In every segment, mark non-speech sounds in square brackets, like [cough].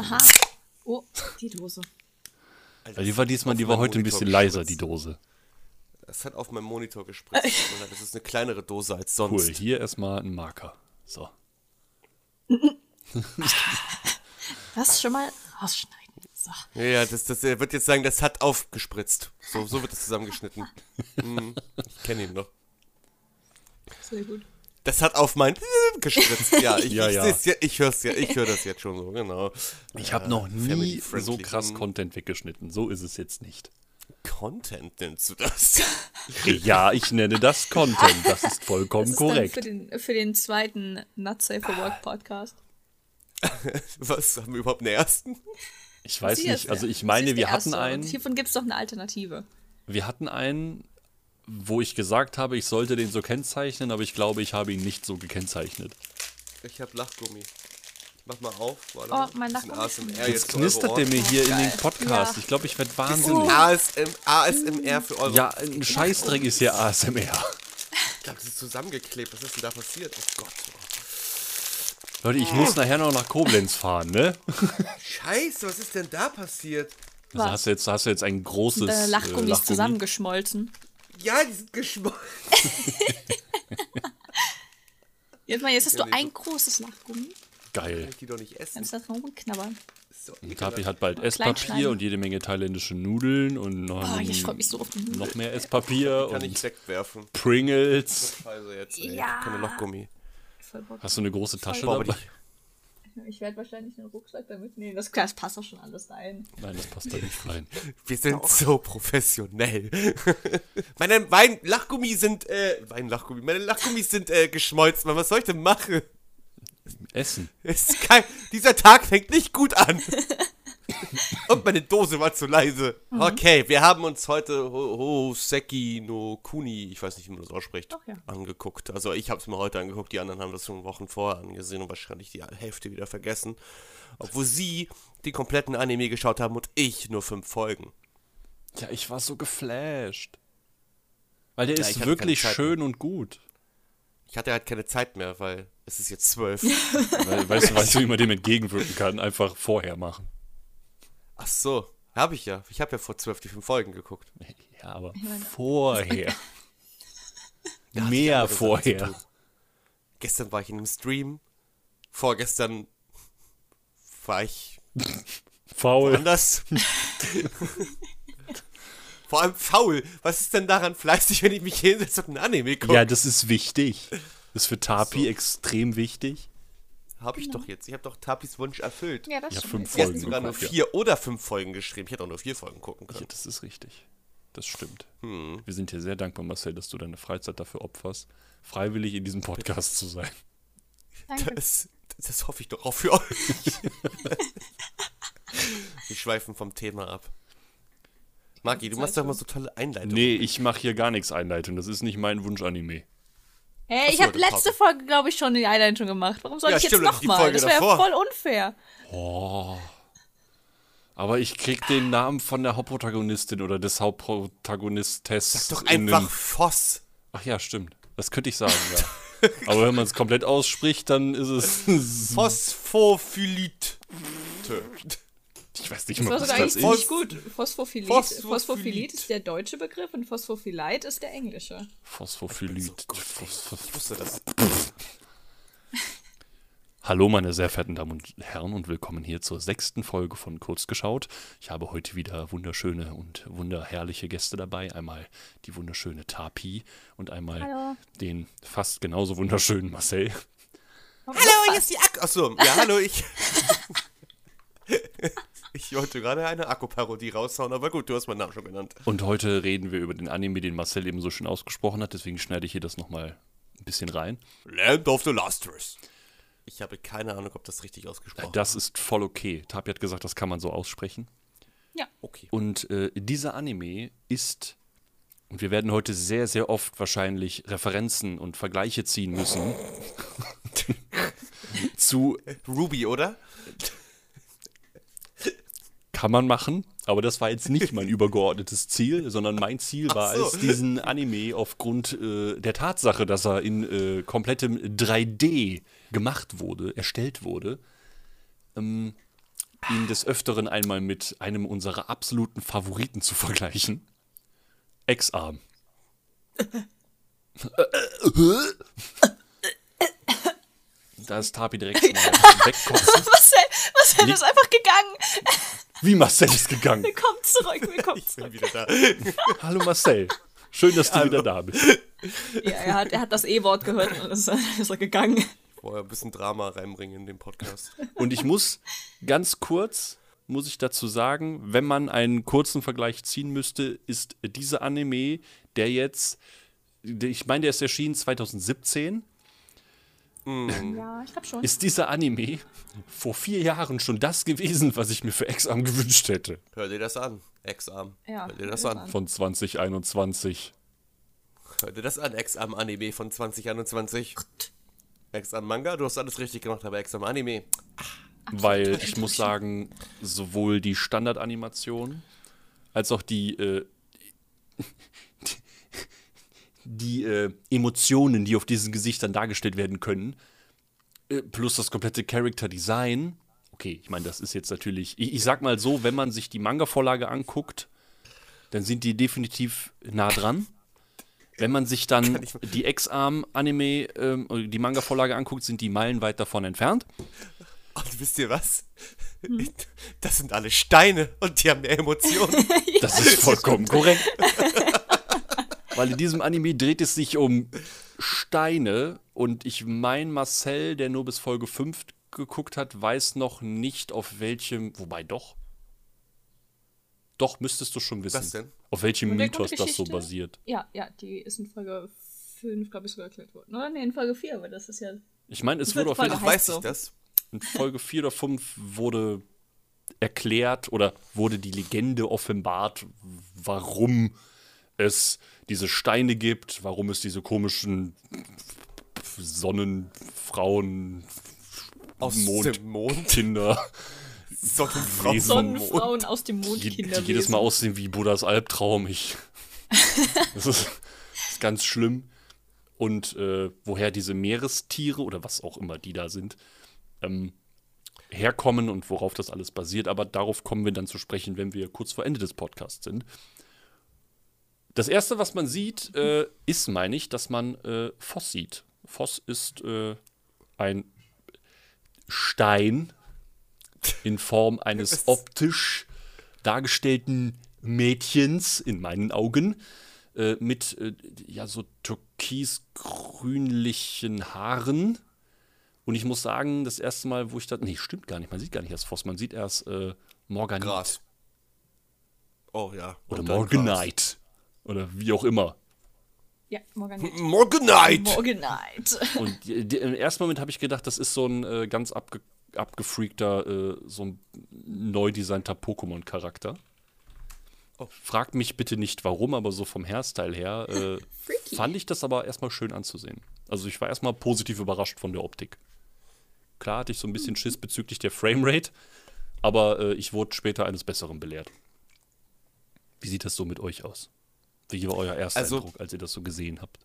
Haha. Oh, die Dose. Also die war diesmal, die war heute ein bisschen leiser, die Dose. Es hat auf meinem Monitor gespritzt. [laughs] das ist eine kleinere Dose als sonst. Cool, hier erstmal ein Marker. So. [laughs] Das schon mal ausschneiden. So. Ja, das, das, er wird jetzt sagen, das hat aufgespritzt. So, so wird es zusammengeschnitten. [laughs] Hm, ich kenne ihn noch. Sehr gut. Das hat auf mein gespritzt. Ja, ich, [laughs] Ja, ich, ja. ja, ich hör's ja, ich höre das jetzt schon so, genau. Ich habe noch nie family-friendly. so krass Content weggeschnitten. So ist es jetzt nicht. Content nennst du das? [laughs] Ja, ich nenne das Content. Das ist vollkommen Das ist dann korrekt. für den, für den zweiten Not Safe for Work Podcast. [laughs] Was, haben wir überhaupt einen ersten? Ich weiß Sie nicht. Also ich meine, wir hatten erste. Und einen, Hiervon gibt es doch eine Alternative. wir hatten einen, wo ich gesagt habe, ich sollte den so kennzeichnen, aber ich glaube, ich habe ihn nicht so gekennzeichnet. Ich hab Lachgummi. Mach mal auf. Voilà. Oh, mein Lachgummi. ASMR Jetzt knistert der mir hier in den Geil. Podcast. Ja. Ich glaube, ich werde wahnsinnig. ASM, ASMR für eure Ja, ein Scheißdreck ist hier ASMR. Ich glaube, das ist zusammengeklebt. Was ist denn da passiert? Oh Gott. Leute, ich muss nachher noch nach Koblenz fahren, ne? Scheiße, was ist denn da passiert? Also hast du jetzt, hast du jetzt ein großes Deine äh, Lachgummis Lachgummi. zusammengeschmolzen. Ja, die sind geschmolzen. [laughs] Jetzt, mal, jetzt hast Ja, du nee, ein großes Lachgummi. Geil. Ich die doch nicht essen. Kannst du da dran rumknabbern. So, Tapi hat bald Esspapier und jede Menge thailändische Nudeln und noch, Oh, mich so auf die Nudeln. noch mehr Esspapier kann ich und wegwerfen. Pringles. Also jetzt, ey. Ja. Keine Lochgummi. Voll. Hast du eine große Tasche aber dabei? Ich werde wahrscheinlich einen Rucksack damit nehmen. Das, klar, das passt doch schon alles rein. Nein, das passt da nicht [laughs] rein. wir sind so professionell. [laughs] meine Wein-Lachgummi sind, äh, Wein-Lachgummi, meine Lachgummis sind, äh, geschmolzen. Mann, Was soll ich denn machen? Essen. Es ist kein, dieser Tag fängt nicht gut an. [laughs] [laughs] Und meine Dose war zu leise. Mhm. Okay, wir haben uns heute Ho- Hoseki no Kuni, ich weiß nicht, wie man das ausspricht, ja. angeguckt. Also ich habe es mir heute angeguckt, die anderen haben das schon Wochen vorher angesehen und wahrscheinlich die Hälfte wieder vergessen. Obwohl sie die kompletten Anime geschaut haben und ich nur fünf Folgen. Ja, ich war so geflasht. Weil der Ja, ist wirklich schön und gut. Ich hatte halt keine Zeit mehr, weil es ist jetzt zwölf. Weil, weißt, du, weißt du, wie man dem entgegenwirken kann? Einfach vorher machen. Ach so, habe ich ja. Ich habe ja vor zwölf die fünf Folgen geguckt. Ja, aber vorher. Mehr vorher. Gestern war ich in einem Stream. Vorgestern war ich Faul. anders. [laughs] Vor allem faul. Was ist denn daran fleißig, wenn ich mich hinsetze und ein Anime gucke? Ja, das ist wichtig. Das ist für Tapi extrem wichtig. Habe ich doch jetzt. Ich habe doch Tapis Wunsch erfüllt. Ja, das Ja, stimmt. fünf Folgen sogar nur geguckt, ja. vier oder fünf Folgen geschrieben. Ich hätte auch nur vier Folgen gucken Ja, können. das ist richtig. Das stimmt. Hm. Wir sind dir sehr dankbar, Marcel, dass du deine Freizeit dafür opferst, freiwillig in diesem Podcast zu sein. Danke. Das, das hoffe ich doch auch für euch. [laughs] Wir schweifen vom Thema ab. Magi, du machst doch immer so tolle Einleitungen. Nee, ich mache hier gar nichts Einleitung. Das ist nicht mein Wunsch-Anime. Hey, ich habe letzte Folge, glaube ich, schon die Einleitung gemacht. Warum soll Ja, ich jetzt nochmal? Das wäre ja voll unfair. Aber ich krieg den Namen von der Hauptprotagonistin oder des Hauptprotagonistes. Sag doch einfach Voss. Ach ja, stimmt. Das könnte ich sagen, ja. Aber wenn man es komplett ausspricht, dann ist es. Phosphophylite. Ich weiß nicht Das mal, was das ist. ziemlich gut. Phosphophilit. Phosphophilit. Phosphophilit ist der deutsche Begriff und Phosphophylit ist der englische. Phosphophylid. So gut, ey. Phos- Ich wusste das. [laughs] Hallo, meine sehr verehrten Damen und Herren, und willkommen hier zur sechsten Folge von Kurz geschaut. Ich habe heute wieder wunderschöne und wunderherrliche Gäste dabei. Einmal die wunderschöne Tapi und einmal Hallo. den fast genauso wunderschönen Marcel. Hallo, hier ist die Akku. Achso, ja, hallo, ich. [laughs] ich wollte gerade eine Akku-Parodie raushauen, aber gut, du hast meinen Namen schon genannt. Und heute reden wir über den Anime, den Marcel eben so schön ausgesprochen hat. Deswegen schneide ich hier das nochmal ein bisschen rein. Land of the Lustrous. Ich habe keine Ahnung, ob das richtig ausgesprochen Das ist voll okay. Tapi hat gesagt, das kann man so aussprechen. Ja. Okay. Und äh, dieser Anime ist, und wir werden heute sehr, sehr oft wahrscheinlich Referenzen und Vergleiche ziehen müssen [laughs] [laughs] zu Ruby, oder? Kann man machen, aber das war jetzt nicht mein [laughs] übergeordnetes Ziel, sondern mein Ziel war so. es, diesen Anime aufgrund äh, der Tatsache, dass er in äh, komplettem 3D gemacht wurde, erstellt wurde, ähm, ihn des Öfteren einmal mit einem unserer absoluten Favoriten zu vergleichen. Ex-Arm. da ist Tapi direkt mal wegkotzen. Marcel, Marcel Lieg- ist einfach gegangen. Wie Marcel ist gegangen. Willkommen zurück, willkommen [laughs] Ich bin zurück. wieder da. [laughs] Hallo Marcel. Schön, dass du wieder da bist. Ja, er hat, er hat das E-Wort gehört und ist, ist er gegangen. Vorher ein bisschen Drama reinbringen in den Podcast. Und ich muss ganz kurz, muss ich dazu sagen, wenn man einen kurzen Vergleich ziehen müsste, ist dieser Anime, der jetzt, ich meine, der ist erschienen 2017, Ja, ich glaube schon. ist dieser Anime vor vier Jahren schon das gewesen, was ich mir für Exam gewünscht hätte. Hör dir das an, Ex-Arm. Ja, Hör dir das hör dir an. Von 2021. Hör dir das an, Ex-Arm-Anime von 2021. Ex-Arm-Manga, du hast alles richtig gemacht, aber Ex-Arm-Anime. Weil ich muss sagen, sowohl die Standardanimation als auch die, äh, die äh, Emotionen, die auf diesen Gesichtern dargestellt werden können, äh, plus das komplette Character Design. Okay, ich meine, das ist jetzt natürlich, ich, ich sag mal so, wenn man sich die Manga-Vorlage anguckt, dann sind die definitiv nah dran. Wenn man sich dann die Ex-Arm-Anime, ähm, die Manga-Vorlage anguckt, sind die meilenweit davon entfernt. Und wisst ihr was? Das sind alle Steine und die haben mehr Emotionen. [laughs] Das ist vollkommen korrekt. [laughs] Weil in diesem Anime dreht es sich um Steine und ich meine, Marcel, der nur bis Folge 5 geguckt hat, weiß noch nicht, auf welchem. Wobei doch. Doch, müsstest du schon wissen. Was denn? Auf welchem Mythos das so basiert. Ja, ja, die ist in Folge 5, glaube ich, sogar erklärt worden. Oder? Nee, in Folge 4, aber das ist ja. Ich meine, es wurde auf Folge jeden Ach, Fall weiß ich das? in Folge 4 oder 5 wurde erklärt oder wurde die Legende offenbart, warum es diese Steine gibt, warum es diese komischen Sonnenfrauen, Aus Mond- dem Mond. Kinder, [laughs] Sonnenfrau Wesen. vom Mond. Sonnenfrauen aus dem Mond die, die jedes Mal aussehen wie Buddhas Albtraum. Ich, [laughs] das, ist, das ist ganz schlimm. Und äh, woher diese Meerestiere oder was auch immer die da sind, ähm, herkommen und worauf das alles basiert. Aber darauf kommen wir dann zu sprechen, wenn wir kurz vor Ende des Podcasts sind. Das erste, was man sieht, äh, ist, meine ich, dass man äh, Voss sieht. Voss ist äh, ein Stein in Form eines [laughs] optisch dargestellten Mädchens, in meinen Augen, äh, mit äh, ja so türkisgrünlichen Haaren. Und ich muss sagen, das erste Mal, wo ich das. Nee, stimmt gar nicht. Man sieht gar nicht erst Voss, man sieht erst äh, Morganit. Gras. Oh ja. Oder Morganite. Oder wie auch immer. Ja, Morganite. Morganite! Morganite. [laughs] Und die, die, im ersten Moment habe ich gedacht, das ist so ein äh, ganz abge, abgefreakter, äh, so ein neu designter Pokémon-Charakter. Oh. Fragt mich bitte nicht warum, aber so vom Hairstyle her äh, [laughs] fand ich das aber erstmal schön anzusehen. Also ich war erstmal positiv überrascht von der Optik. Klar hatte ich so ein bisschen Schiss bezüglich der Framerate, aber äh, ich wurde später eines Besseren belehrt. Wie sieht das so mit euch aus? Wie war euer erster Also- Eindruck, als ihr das so gesehen habt?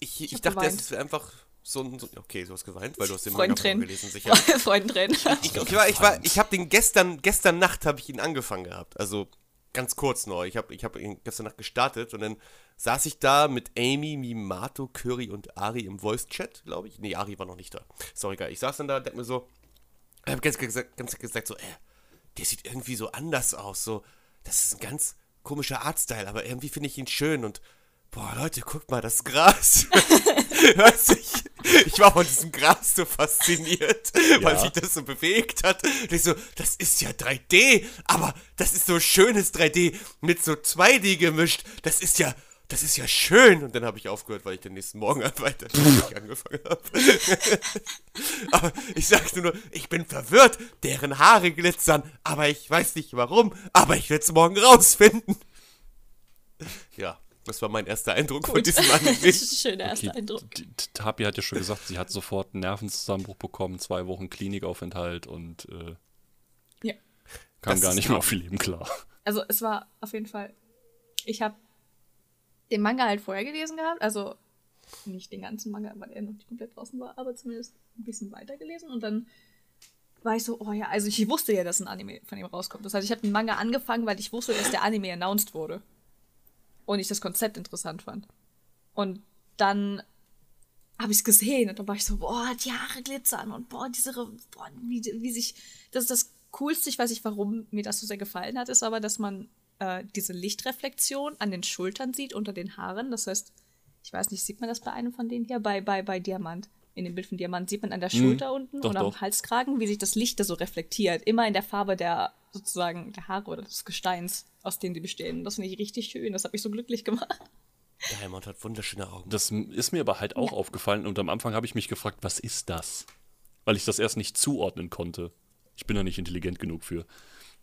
Ich, ich, hab dachte, geweint. es wäre einfach so ein. So, okay, du hast geweint, weil du hast den Freund Manga gelesen, sicher. [laughs] Freudentränen. Ich, ich war, ich war, ich habe den gestern, gestern Nacht habe ich ihn angefangen gehabt. Also ganz kurz noch. Ich habe, ich habe ihn gestern Nacht gestartet und dann saß ich da mit Amy, Mimato, Curry und Ari im Voice Chat, glaube ich. Nee, Ari war noch nicht da. Ist auch egal. Ich saß dann da, denk mir so, ich habe ganz gesagt, ganz gesagt so, äh, der sieht irgendwie so anders aus. So, das ist ein ganz komischer Artstyle, aber irgendwie finde ich ihn schön und boah, Leute, guckt mal das Gras. [laughs] weißt du, ich, war von diesem Gras so fasziniert, weil Ja. sich das so bewegt hat. Und ich so, das ist ja 3D, aber das ist so schönes 3D mit so 2D gemischt. Das ist ja, das ist ja schön. Und dann habe ich aufgehört, weil ich den nächsten Morgen [laughs] weiter [laughs] angefangen habe. [laughs] aber ich sagte nur, ich bin verwirrt, deren Haare glitzern, aber ich weiß nicht warum, aber ich werde es morgen rausfinden. Ja, das war mein erster Eindruck von Gut. diesem Das Anime. ist ein schöner erster Okay, Eindruck. Tapi hat ja schon gesagt, sie hat sofort einen Nervenzusammenbruch bekommen, zwei Wochen Klinikaufenthalt und äh, Ja. kam Das gar nicht mehr auf ihr Leben klar. Also es war auf jeden Fall. Ich habe den Manga halt vorher gelesen gehabt, also nicht den ganzen Manga, weil er noch nicht komplett draußen war, aber zumindest ein bisschen weiter gelesen und dann war ich so, oh ja, also ich wusste ja, dass ein Anime von ihm rauskommt. Das heißt, ich habe den Manga angefangen, weil ich wusste, dass der Anime announced wurde. Und ich das Konzept interessant fand. Und dann habe ich es gesehen und dann war ich so, boah, die Haare glitzern und boah, diese, boah, wie, wie sich, das ist das Coolste, ich weiß nicht, warum mir das so sehr gefallen hat, ist aber, dass man äh, diese Lichtreflexion an den Schultern sieht, unter den Haaren. Das heißt, ich weiß nicht, sieht man das bei einem von denen hier? Bei, bei, bei Diamant. In dem Bild von Diamant sieht man an der Schulter Mhm, unten doch, und am. Halskragen, wie sich das Licht da so reflektiert. Immer in der Farbe der, sozusagen, der Haare oder des Gesteins, aus denen die bestehen. Das finde ich richtig schön. Das hat mich so glücklich gemacht. Diamond hat wunderschöne Augen. Das ist mir aber halt auch Ja. aufgefallen und am Anfang habe ich mich gefragt, was ist das? Weil ich das erst nicht zuordnen konnte. Ich bin da nicht intelligent genug für.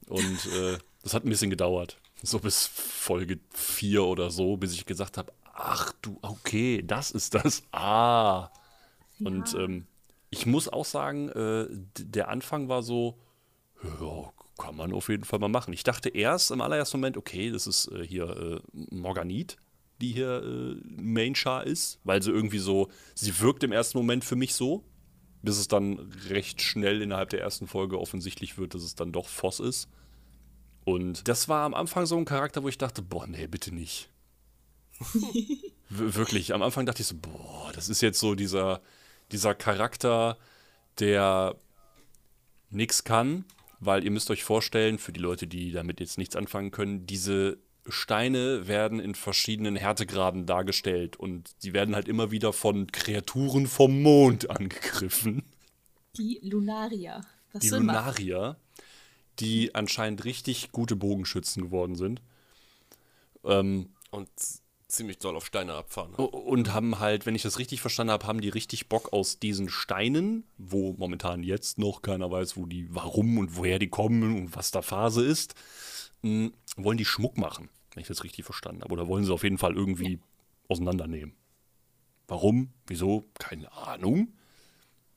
Und äh, das hat ein bisschen gedauert. So bis Folge 4 oder so, bis ich gesagt habe, ach du, okay, das ist das. Ah. Und ähm, ich muss auch sagen, äh, der Anfang war so, ja, kann man auf jeden Fall mal machen. Ich dachte erst im allerersten Moment, okay, das ist äh, hier äh, Morganit, die hier äh, Main Char ist, weil sie irgendwie so, sie wirkt im ersten Moment für mich so, bis es dann recht schnell innerhalb der ersten Folge offensichtlich wird, dass es dann doch Voss ist. Und das war am Anfang so ein Charakter, wo ich dachte, boah, nee, bitte nicht. [laughs] Wir- Wirklich, am Anfang dachte ich so, boah, das ist jetzt so dieser, dieser Charakter, der nichts kann, weil ihr müsst euch vorstellen, für die Leute, die damit jetzt nichts anfangen können, diese Steine werden in verschiedenen Härtegraden dargestellt und sie werden halt immer wieder von Kreaturen vom Mond angegriffen. Die Lunaria. Das Die. Lunarier, die anscheinend richtig gute Bogenschützen geworden sind. Ähm, Und ziemlich doll auf Steine abfahren. O- Und haben halt, wenn ich das richtig verstanden habe, haben die richtig Bock aus diesen Steinen, wo momentan jetzt noch keiner weiß, wo die, warum und woher die kommen und was da Phase ist, wollen die Schmuck machen, wenn ich das richtig verstanden habe. Oder wollen sie auf jeden Fall irgendwie auseinandernehmen. Warum? Wieso? Keine Ahnung.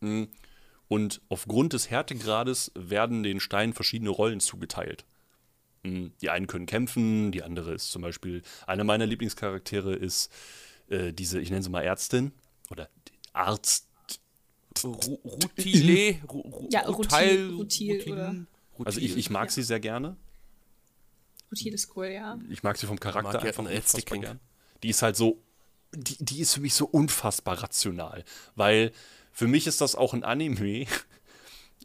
Mh, Und aufgrund des Härtegrades werden den Steinen verschiedene Rollen zugeteilt. Mm, Die einen können kämpfen, die andere ist zum Beispiel, einer meiner Lieblingscharaktere ist äh, diese, ich nenne sie mal Ärztin oder die Arzt. Ru [laughs] Rutile? Ru Ru Ja, Rutil- Also ich, ich mag Ja. sie sehr gerne. Rutil ist cool, ja. Ich mag sie vom Charakter ja einfach unfassbar Ärztekring. gern. Die ist halt so, die, die ist für mich so unfassbar rational, weil für mich ist das auch ein Anime.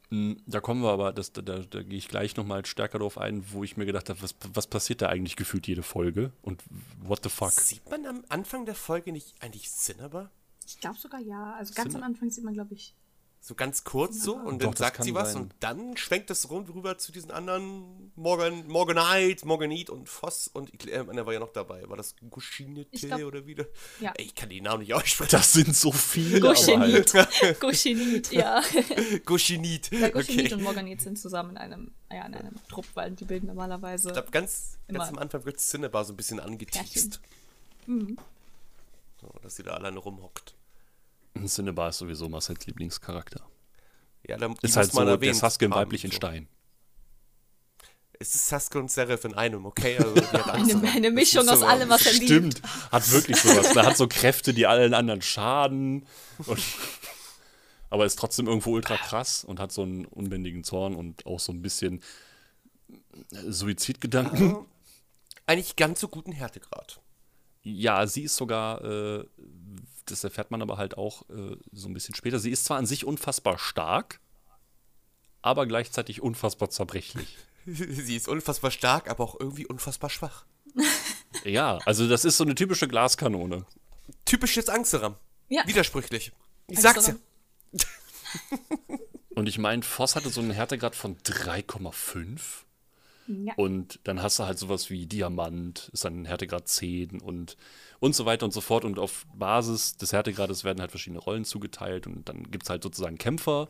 Mm, [laughs] Da kommen wir aber, das, da, da, da gehe ich gleich nochmal stärker drauf ein, wo ich mir gedacht habe, was, was passiert da eigentlich gefühlt jede Folge und what the fuck? Sieht man am Anfang der Folge nicht eigentlich Cinnabar? Ich glaube sogar ja. Also ganz Sind- am Anfang sieht man, glaube ich. So ganz kurz so und Doch, dann das sagt sie was sein. und dann schwenkt es rund rüber zu diesen anderen Morgan, Morganite, Morganite und Voss und ich- äh, einer war ja noch dabei. War das Gushinite glaub- oder wieder? Ja. Ey, ich kann die Namen nicht aussprechen. Das sind so viele, aber halt. [laughs] Goshenit, ja. [laughs] Gushinite. Ja, Goshenit Okay. und Morganit sind zusammen in einem, ja, in einem Trupp, weil die bilden normalerweise. Ich glaube, ganz, ganz am Anfang wird Cinnabar so ein bisschen angeteased. Mhm. So, dass sie da alleine rumhockt. Cinnabar ist sowieso Marcel's Lieblingscharakter. Ja, dann Ist halt so der Sasuke in haben, weiblich in so. Stein. Es ist Sasuke und Seraph in einem, okay? Also, [laughs] Eine, eine Mischung aus so- allem, was er liebt. Stimmt, hat wirklich sowas. Er hat so Kräfte, die allen anderen schaden. Und, [laughs] aber ist trotzdem irgendwo ultra krass und hat so einen unbändigen Zorn und auch so ein bisschen äh, Suizidgedanken. Eigentlich ganz so guten Härtegrad. Ja, sie ist sogar, äh, das erfährt man aber halt auch äh, so ein bisschen später. Sie ist zwar an sich unfassbar stark, aber gleichzeitig unfassbar zerbrechlich. [laughs] sie ist unfassbar stark, aber auch irgendwie unfassbar schwach. [laughs] Ja, also das ist so eine typische Glaskanone. Typisches Angsteram. Ja. Widersprüchlich. Ich sag's ja. Und ich meine, Voss hatte so einen Härtegrad von 3,5. Ja. Und dann hast du halt sowas wie Diamant, ist dann Härtegrad 10 und, und so weiter und so fort. Und auf Basis des Härtegrades werden halt verschiedene Rollen zugeteilt und dann gibt es halt sozusagen Kämpfer.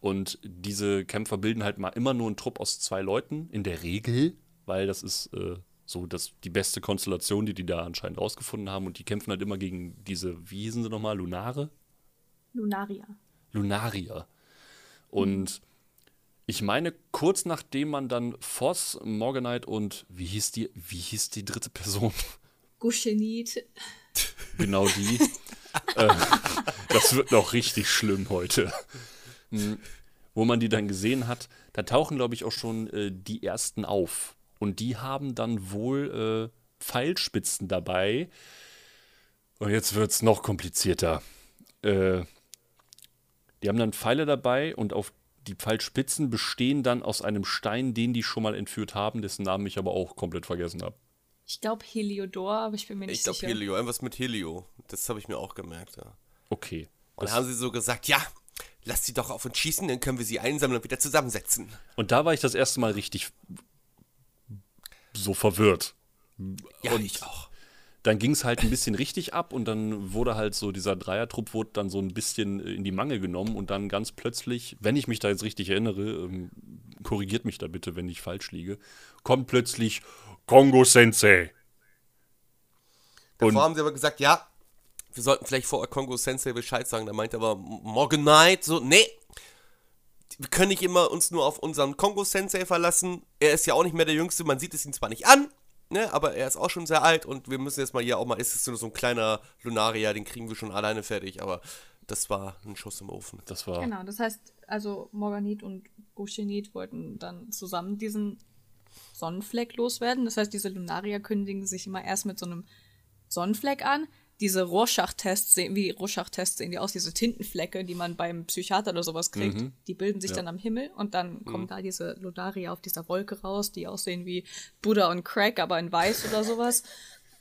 Und diese Kämpfer bilden halt mal immer nur einen Trupp aus zwei Leuten, in der Regel, weil das ist äh, so das, die beste Konstellation, die die da anscheinend rausgefunden haben. Und die kämpfen halt immer gegen diese, wie hießen sie nochmal, Lunare? Lunaria. Lunarier. Und ich meine, kurz nachdem man dann Voss, Morganite und wie hieß die, wie hieß die dritte Person? Goshenit. genau die. [laughs] äh, das wird noch richtig schlimm heute. Hm, wo man die dann gesehen hat, da tauchen, glaube ich, auch schon äh, die ersten auf. Und die haben dann wohl äh, Pfeilspitzen dabei. Und jetzt wird es noch komplizierter. Äh, die haben dann Pfeile dabei und auf die Pfeilspitzen bestehen dann aus einem Stein, den die schon mal entführt haben, dessen Namen ich aber auch komplett vergessen habe. Ich glaube Heliodor, aber ich bin mir nicht Ich glaube sicher. Helio, irgendwas mit Helio. Das habe ich mir auch gemerkt, ja. Okay. Und dann haben sie so gesagt, ja, lass sie doch auf uns schießen, dann können wir sie einsammeln und wieder zusammensetzen. und da war ich das erste Mal richtig so verwirrt. Ja, Und- ich auch. Dann ging es halt ein bisschen richtig ab und dann wurde halt so, dieser Dreiertrupp wurde dann so ein bisschen äh, in die Mangel genommen und dann ganz plötzlich, wenn ich mich da jetzt richtig erinnere, ähm, korrigiert mich da bitte, wenn ich falsch liege, kommt plötzlich Kongo Sensei. Davor Und- haben sie aber gesagt, ja, wir sollten vielleicht vor Kongo Sensei Bescheid sagen. Da meinte aber Morgan Knight so, nee, wir können nicht immer uns nur auf unseren Kongo Sensei verlassen. Er ist ja auch nicht mehr der Jüngste, man sieht es ihm zwar nicht an, ne, aber er ist auch schon sehr alt und wir müssen jetzt mal hier auch mal, ist es nur so ein kleiner Lunaria, den kriegen wir schon alleine fertig, aber das war ein Schuss im Ofen. Das war. Genau, das heißt, also Morganit und Goshenit wollten dann zusammen diesen Sonnenfleck loswerden. Das heißt, diese Lunaria kündigen sich immer erst mit so einem Sonnenfleck an. Diese Rorschach-Tests sehen, wie Rorschach-Tests sehen die aus, diese Tintenflecke, die man beim Psychiater oder sowas kriegt, Mhm. die bilden sich Ja. dann am Himmel und dann kommen da diese Lunaria auf dieser Wolke raus, die aussehen wie Buddha und Crack, aber in weiß oder sowas.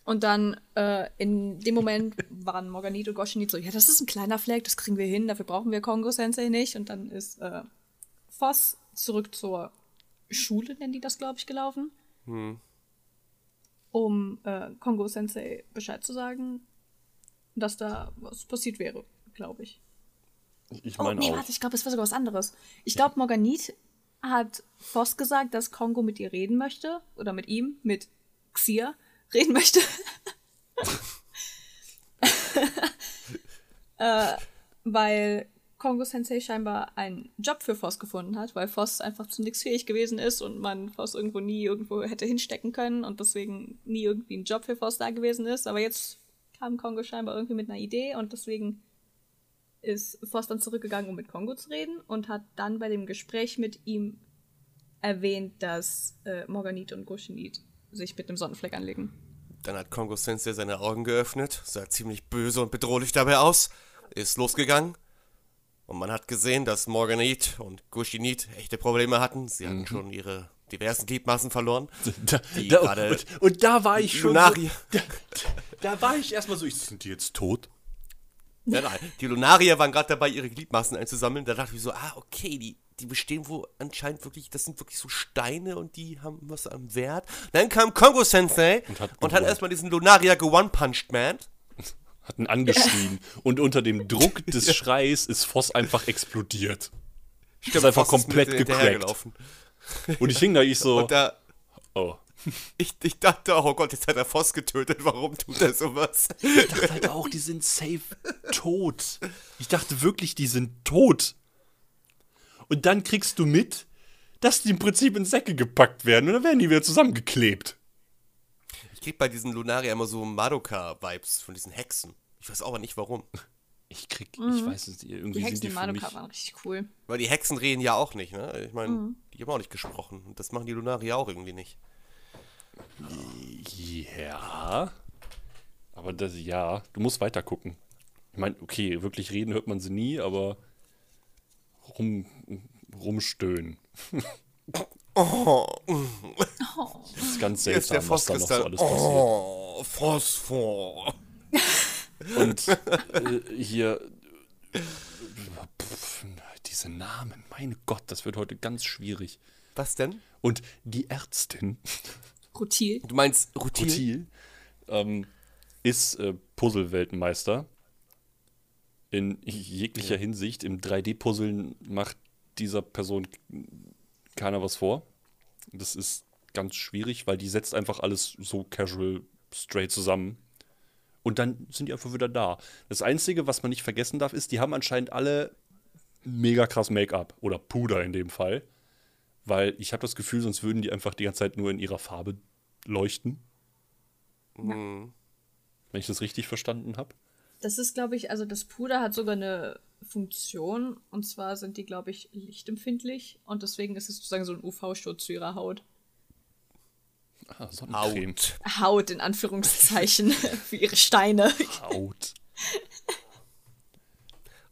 Und dann äh, in dem Moment [laughs] waren Morganit und Goshenit so, ja, das ist ein kleiner Fleck, das kriegen wir hin, dafür brauchen wir Kongo Sensei nicht. Und dann ist äh, Voss zurück zur Schule, nennen die das, glaube ich, gelaufen, um äh, Kongo Sensei Bescheid zu sagen, dass da was passiert wäre, glaube ich. Ich Oh, meine nee, auch. warte, ich glaube, es war sogar was anderes. Ich glaube, Morganit hat Voss gesagt, dass Kongo mit ihr reden möchte, oder mit ihm, mit Xia reden möchte. [laughs] äh, weil Kongo Sensei scheinbar einen Job für Voss gefunden hat, weil Voss einfach zu nichts fähig gewesen ist und man Voss irgendwo nie irgendwo hätte hinstecken können und deswegen nie irgendwie ein Job für Voss da gewesen ist. Aber jetzt kam Kongo scheinbar irgendwie mit einer Idee und deswegen ist Voss dann zurückgegangen, um mit Kongo zu reden und hat dann bei dem Gespräch mit ihm erwähnt, dass äh, Morganit und Goshenit sich mit dem Sonnenfleck anlegen. Dann hat Kongo Sensei seine Augen geöffnet, sah ziemlich böse und bedrohlich dabei aus, ist losgegangen. Und man hat gesehen, dass Morganit und Gushinit echte Probleme hatten. Sie hatten schon ihre diversen Gliedmaßen verloren. [laughs] Da, Die da, und, und da war ich schon. So, Lunaria. da, da war ich erstmal so, ich, sind die jetzt tot? Ja, nein, die Lunarier waren gerade dabei, ihre Gliedmaßen einzusammeln. Da dachte ich so, ah, okay, die, die bestehen wohl anscheinend wirklich, das sind wirklich so Steine und die haben was am Wert. Dann kam Kongo Sensei Und hat und hat erstmal diesen Lunarier ge-one-punched, man. Hatten angeschrien. [laughs] und unter dem Druck des Schreis ist Voss einfach explodiert. ist einfach Voss komplett mit gecrackt. Und ich hing da, ich so, Und da, oh. ich, ich dachte, oh Gott, jetzt hat er Voss getötet, warum tut er sowas? Ich dachte halt auch, die sind safe tot. Ich dachte wirklich, die sind tot. Und dann kriegst du mit, dass die im Prinzip in Säcke gepackt werden und dann werden die wieder zusammengeklebt. Ich krieg bei diesen Lunarier immer so Madoka-Vibes von diesen Hexen. Ich weiß aber nicht warum. Ich krieg, ich weiß es nicht, irgendwie Die Hexen sind die in für mich. Madoka waren richtig cool. Weil die Hexen reden ja auch nicht, ne? Ich meine, die haben auch nicht gesprochen. Und das machen die Lunarier auch irgendwie nicht. Ja. Aber das, ja, du musst weiter gucken. Ich meine, okay, wirklich reden hört man sie nie, aber rum, rumstöhnen. Oh, Das ist ganz hier ist der seltsam, was da noch so alles passiert. Oh, Phosphor. Und äh, hier. Pff, diese Namen, mein Gott, das wird heute ganz schwierig. Was denn? Und die Ärztin, Rutil. Du meinst Rutil? Rutil, ähm, ist äh, Puzzle-Weltmeister. In jeglicher Hinsicht. Im 3D-Puzzeln macht dieser Person keiner was vor. Das ist ganz schwierig, weil die setzt einfach alles so casual straight zusammen. Und dann sind die einfach wieder da. Das Einzige, was man nicht vergessen darf, ist, die haben anscheinend alle mega krass Make-up. Oder Puder in dem Fall. Weil ich habe das Gefühl, sonst würden die einfach die ganze Zeit nur in ihrer Farbe leuchten. Hm. Wenn ich das richtig verstanden habe. Das ist, glaube ich, also das Puder hat sogar eine Funktion. Und zwar sind die, glaube ich, lichtempfindlich. Und deswegen ist es sozusagen so ein UV-Schutz zu ihrer Haut. Ah. Haut. Haut in Anführungszeichen [laughs] für ihre Steine. Haut.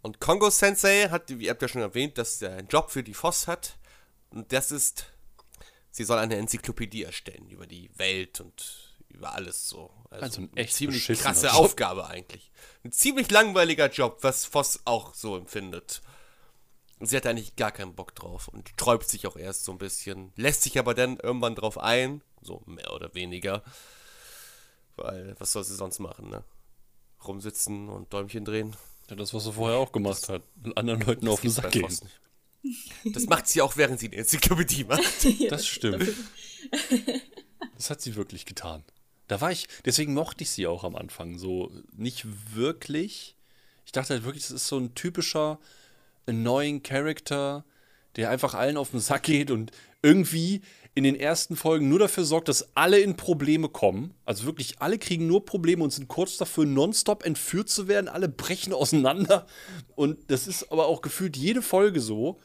Und Kongo Sensei hat, wie ihr habt ja schon erwähnt, dass er einen Job für die Voss hat. Und das ist, sie soll eine Enzyklopädie erstellen über die Welt und über alles so. Also ein eine echt ziemlich krasse Job. Aufgabe eigentlich. Ein ziemlich langweiliger Job, was Voss auch so empfindet. Sie hat eigentlich gar keinen Bock drauf und sträubt sich auch erst so ein bisschen, lässt sich aber dann irgendwann drauf ein, so mehr oder weniger. Weil, was soll sie sonst machen, ne? Rumsitzen und Däumchen drehen. Ja, das, was er vorher auch gemacht hat. Anderen Leuten auf den Sack gehen. Das macht sie auch, während sie die Enzyklopädie macht. [laughs] Das stimmt. Das hat sie wirklich getan. Da war ich, deswegen mochte ich sie auch am Anfang so nicht wirklich. Ich dachte halt wirklich, das ist so ein typischer annoying Character, der einfach allen auf den Sack geht und irgendwie in den ersten Folgen nur dafür sorgt, dass alle in Probleme kommen. Also wirklich alle kriegen nur Probleme und sind kurz dafür, nonstop entführt zu werden. Alle brechen [laughs] auseinander. Und das ist aber auch gefühlt jede Folge so,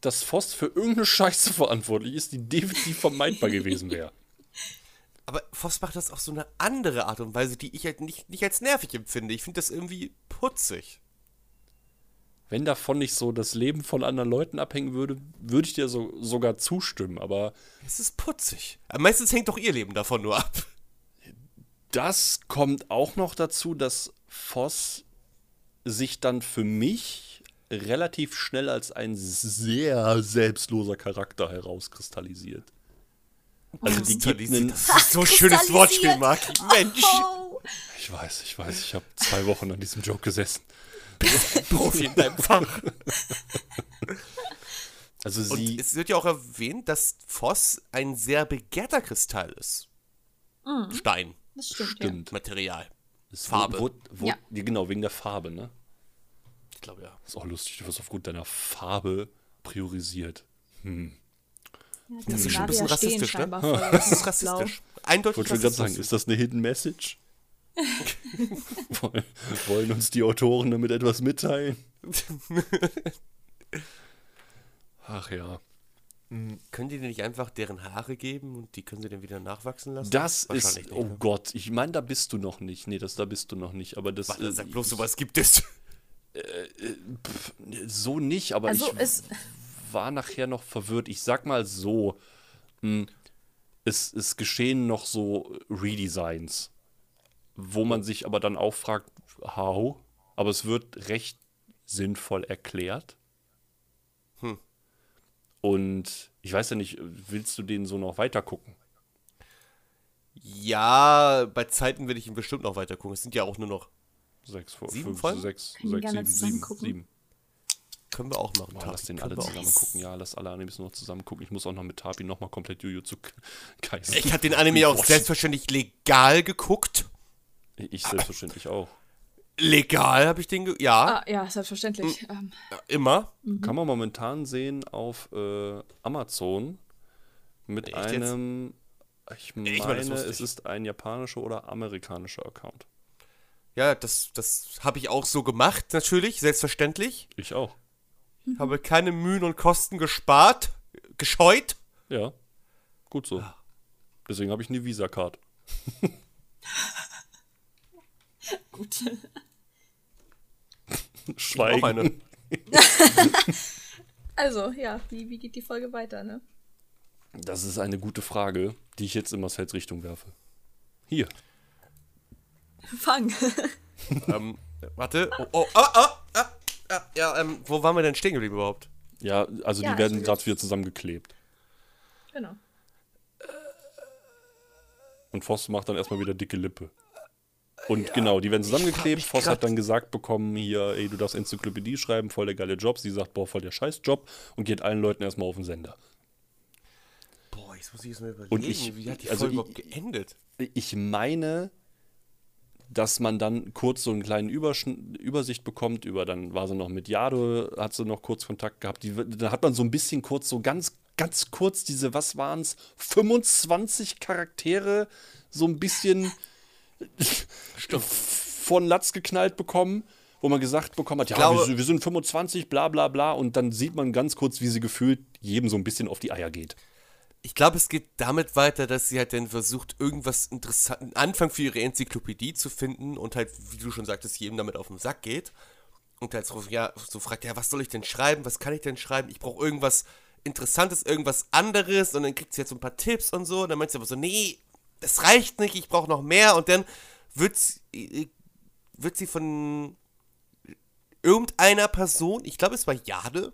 dass Voss für irgendeine Scheiße verantwortlich ist, die definitiv vermeidbar gewesen wäre. [laughs] Aber Voss macht das auf so eine andere Art und Weise, die ich halt nicht, nicht als nervig empfinde. Ich finde das irgendwie putzig. Wenn davon nicht so das Leben von anderen Leuten abhängen würde, würde ich dir so, sogar zustimmen. Aber Es ist putzig. Aber meistens hängt doch ihr Leben davon nur ab. das kommt auch noch dazu, dass Voss sich dann für mich relativ schnell als ein sehr selbstloser Charakter herauskristallisiert. Also die gibt einen, Das ist so ein schönes Wortspiel, Marc. Mensch. Oh. ich weiß, ich weiß, ich habe zwei Wochen an diesem Joke gesessen. Profi in deinem Fach. [laughs] Also Und sie, es wird ja auch erwähnt, dass Voss ein sehr begehrter Kristall ist. Stein, Das stimmt. stimmt. Material. Es Farbe. Wurde, wurde, Ja. ja, genau, wegen der Farbe, ne? Ich glaube ja. Ist auch lustig, du wirst aufgrund deiner Farbe priorisiert. Ja. Das ist schon ein bisschen rassistisch, ne? Das [laughs] Das ist rassistisch. Eindeutig Ich wollte schon gerade sagen, ist das eine Hidden Message? [laughs] Woll- Wollen uns die Autoren damit etwas mitteilen? [laughs] Ach ja. Können die denn nicht einfach deren Haare geben und die können sie dann wieder nachwachsen lassen? Das ist, Wahrscheinlich oh nicht, ne? Gott, ich meine, da bist du noch nicht. Nee, das, da bist du noch nicht. Aber das, Warte, äh, sag bloß, sowas gibt es. pff, so nicht, aber Also ich es, war nachher noch verwirrt. Ich sag mal so, mh, es, es geschehen noch so Redesigns, wo man sich aber dann auch fragt, how? Aber es wird recht sinnvoll erklärt. Hm. Und ich weiß ja nicht, willst du den so noch weiter gucken? Ja, bei Zeiten will ich ihn bestimmt noch weiter gucken. Es sind ja auch nur noch. Sechs, vor- Sieben fünf, Folgen? sechs, Können wir sechs, gerne sieben, zusammen sieben, gucken. sieben. Können wir auch machen. Boah, Tati. lass den alle wir auch. zusammen gucken. Ja, lass alle Animes noch zusammen gucken. Ich muss auch noch mit Tapi nochmal komplett Jujutsu Kaisen. [laughs] Ich habe den Anime auch Watchen. selbstverständlich legal geguckt. Ich selbstverständlich auch. Legal habe ich den. Ge ja, ah, ja, selbstverständlich. Hm. Ähm, immer. Kann man momentan sehen auf äh, Amazon mit Echt jetzt? einem, ich meine, Ich meine, das wusste es ich. ist ein japanischer oder amerikanischer Account. Ja, das, das habe ich auch so gemacht, natürlich, selbstverständlich. Ich auch. Habe keine Mühen und Kosten gespart, gescheut. Ja, gut so. Deswegen habe ich eine Visa-Card. [laughs] gut. [laughs] Schweigen. [laughs] Also, ja, wie, wie geht die Folge weiter, ne? Das ist eine gute Frage, die ich jetzt in Marcells Richtung werfe. Hier. Fang. [laughs] ähm, warte. Oh, oh, ah, ah, ah, ah, ja, ähm, wo waren wir denn stehen geblieben überhaupt? Ja, also Ja, die werden ich- gerade wieder zusammengeklebt. genau. Und Voss macht dann erstmal wieder dicke Lippe. Und genau, die werden zusammengeklebt. Voss hat dann gesagt bekommen, hier, ey, du darfst Enzyklopädie schreiben, voll der geile Job. Sie sagt, boah, voll der Scheißjob und geht allen Leuten erstmal auf den Sender. Boah, jetzt muss ich es mir überlegen. Und ich- Wie hat die also Folge ich- überhaupt geendet? Ich meine, dass man dann kurz so einen kleinen Überschn Übersicht bekommt über, dann war sie noch mit Jade, hat sie noch kurz Kontakt gehabt. Die, da hat man so ein bisschen kurz, so ganz, ganz kurz diese, was waren es, 25 Charaktere so ein bisschen von Latz geknallt bekommen. wo man gesagt bekommen hat, ja, glaube- wir, wir sind 25, bla bla bla, und dann sieht man ganz kurz, wie sie gefühlt jedem so ein bisschen auf die Eier geht. Ich glaube, es geht damit weiter, dass sie halt dann versucht, irgendwas interessanten einen Anfang für ihre Enzyklopädie zu finden und halt, wie du schon sagtest, jedem damit auf den Sack geht. Und halt so, ja, so fragt, ja, was soll ich denn schreiben? Was kann ich denn schreiben? Ich brauche irgendwas Interessantes, irgendwas anderes. Und dann kriegt sie jetzt so ein paar Tipps und so. Und dann meint sie aber so, nee, das reicht nicht, ich brauche noch mehr. Und dann wird sie, wird sie von irgendeiner Person, ich glaube, es war Jade.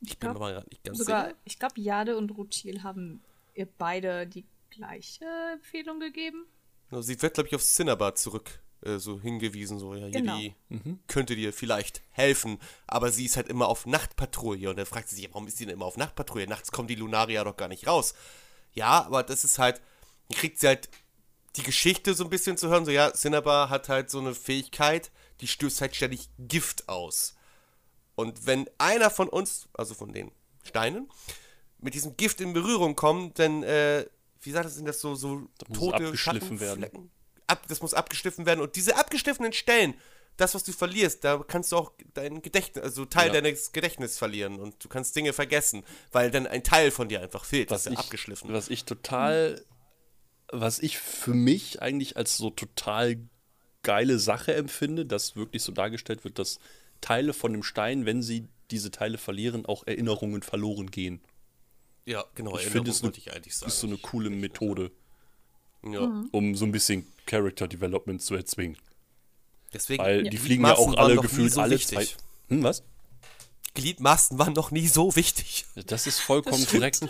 Ich bin glaub, mir mal nicht ganz Sogar, sicher. ich glaube, Jade und Rutil haben ihr beide die gleiche Empfehlung gegeben. Also Sie wird, glaube ich, auf Cinnabar zurück äh, so hingewiesen, so, ja, Genau. die könnte dir vielleicht helfen, aber sie ist halt immer auf Nachtpatrouille und dann fragt sie sich, warum ist sie denn immer auf Nachtpatrouille? Nachts kommen die Lunaria doch gar nicht raus. Ja, aber das ist halt, dann kriegt sie halt die Geschichte so ein bisschen zu hören, so, ja, Cinnabar hat halt so eine Fähigkeit, die stößt halt ständig Gift aus. Und wenn einer von uns, also von den Steinen, mit diesem Gift in Berührung kommt, dann, äh, wie sagt das, sind das so, so es tote abgeschliffen werden. Schattenflecken? Ab, das muss abgeschliffen werden. Und diese abgeschliffenen Stellen, das, was du verlierst, da kannst du auch dein Gedächtnis, also Teil Ja. deines Gedächtnisses verlieren und du kannst Dinge vergessen, weil dann ein Teil von dir einfach fehlt, was das ist ja abgeschliffen. Was ich total, was ich für mich eigentlich als so total geile Sache empfinde, dass wirklich so dargestellt wird, dass Teile von dem Stein, wenn sie diese Teile verlieren, auch Erinnerungen verloren gehen. ja, genau, Ich finde, es eine- ich eigentlich sagen. ist so eine coole Methode, ja. um so ein bisschen Character Development zu erzwingen. Deswegen, Weil die fliegen ja auch alle gefühlt so alle zwei. Hm, was? Gliedmaßen waren noch nie so wichtig. Das ist vollkommen korrekt.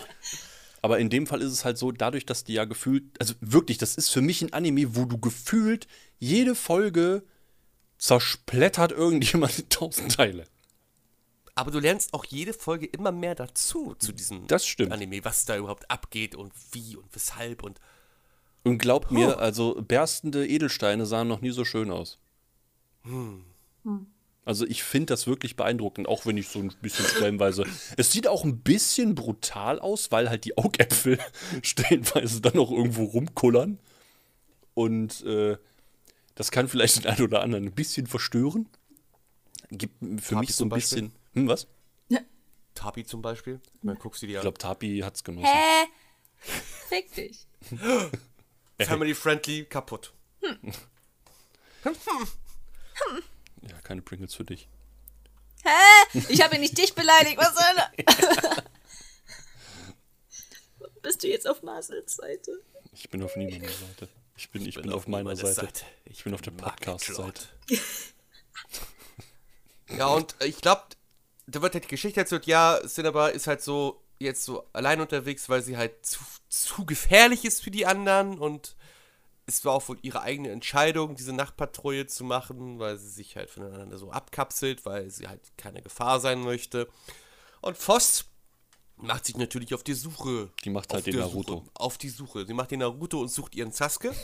Aber in dem Fall ist es halt so, dadurch, dass die ja gefühlt, also wirklich, das ist für mich ein Anime, wo du gefühlt jede Folge zersplättert irgendjemand in tausend Teile. Aber du lernst auch jede Folge immer mehr dazu, zu diesem Das stimmt. Anime, was da überhaupt abgeht und wie und weshalb und Und glaubt mir, also berstende Edelsteine sahen noch nie so schön aus. Also ich finde das wirklich beeindruckend, auch wenn ich so ein bisschen stellenweise. Es sieht auch ein bisschen brutal aus, weil halt die Augäpfel [laughs] stellenweise dann noch irgendwo rumkullern. Und äh, das kann vielleicht den einen oder anderen ein bisschen verstören. Gibt für Tapi mich so ein Beispiel? bisschen. Hm, was? Tapi zum Beispiel. Dann guckst du dir Ich an. glaube, Tapi hat's genossen. Hä? Fick dich. Family friendly kaputt. Ja, keine Pringles für dich. Hä? Ich habe ja nicht dich beleidigt. Was soll [laughs] Bist du jetzt auf Marcels Seite? Ich bin auf niemandes Seite. Ich bin, ich bin, bin auf, auf meiner Seite. Seite. Ich bin auf der Podcast-Seite. [laughs] Ja, und äh, ich glaube, da wird halt die Geschichte erzählt, ja, Cinnabar ist halt so jetzt so allein unterwegs, weil sie halt zu, zu gefährlich ist für die anderen und es war auch wohl ihre eigene Entscheidung, diese Nachtpatrouille zu machen, weil sie sich halt voneinander so abkapselt, weil sie halt keine Gefahr sein möchte. Und Voss macht sich natürlich auf die Suche. Die macht halt den Naruto. Suche, auf die Suche. Sie macht den Naruto und sucht ihren Sasuke. [laughs]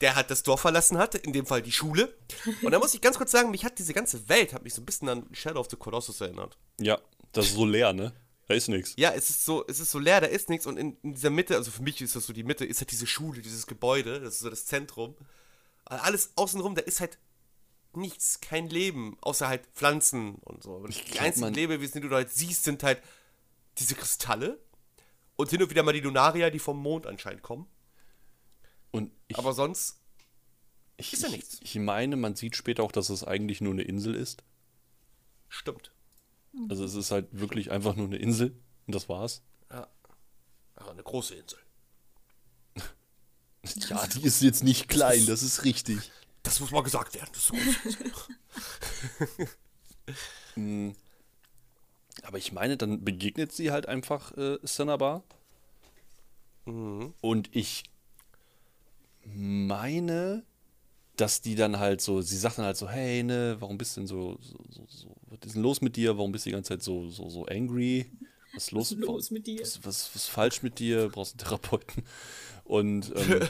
Der halt das Dorf verlassen hat, in dem Fall die Schule. Und da muss ich ganz kurz sagen, mich hat diese ganze Welt, hat mich so ein bisschen an Shadow of the Colossus erinnert. Ja, das ist so leer, ne? Da ist nichts. Ja, es ist so, es ist so leer, da ist nichts und in, in dieser Mitte, also für mich ist das so die Mitte, ist halt diese Schule, dieses Gebäude, das ist so das Zentrum. Aber Alles außenrum, da ist halt nichts, kein Leben, außer halt Pflanzen und so. Und die glaub, einzigen Lebewesen, die du halt siehst, sind halt diese Kristalle und hin und wieder mal die Lunaria, die vom Mond anscheinend kommen. Und ich, Aber sonst ich, ist ja ich- nichts. Ich meine, man sieht später auch, dass es eigentlich nur eine Insel ist. stimmt. Also es ist halt wirklich einfach nur eine Insel und das war's. Aber eine große Insel. [laughs] Ja, die ist jetzt nicht klein, das ist richtig. Das muss mal gesagt werden. Das ist eine große Insel. [laughs] Aber ich meine, dann begegnet sie halt einfach äh, Cinnabar. Und ich meine, dass die dann halt so, sie sagt dann halt so, hey, ne, warum bist du denn so, so, so, so was ist denn los mit dir? Warum bist du die ganze Zeit so, so, so angry? Was ist los, Was ist los mit dir? Was, was, was ist falsch mit dir? Brauchst einen Therapeuten? Und [laughs] ähm,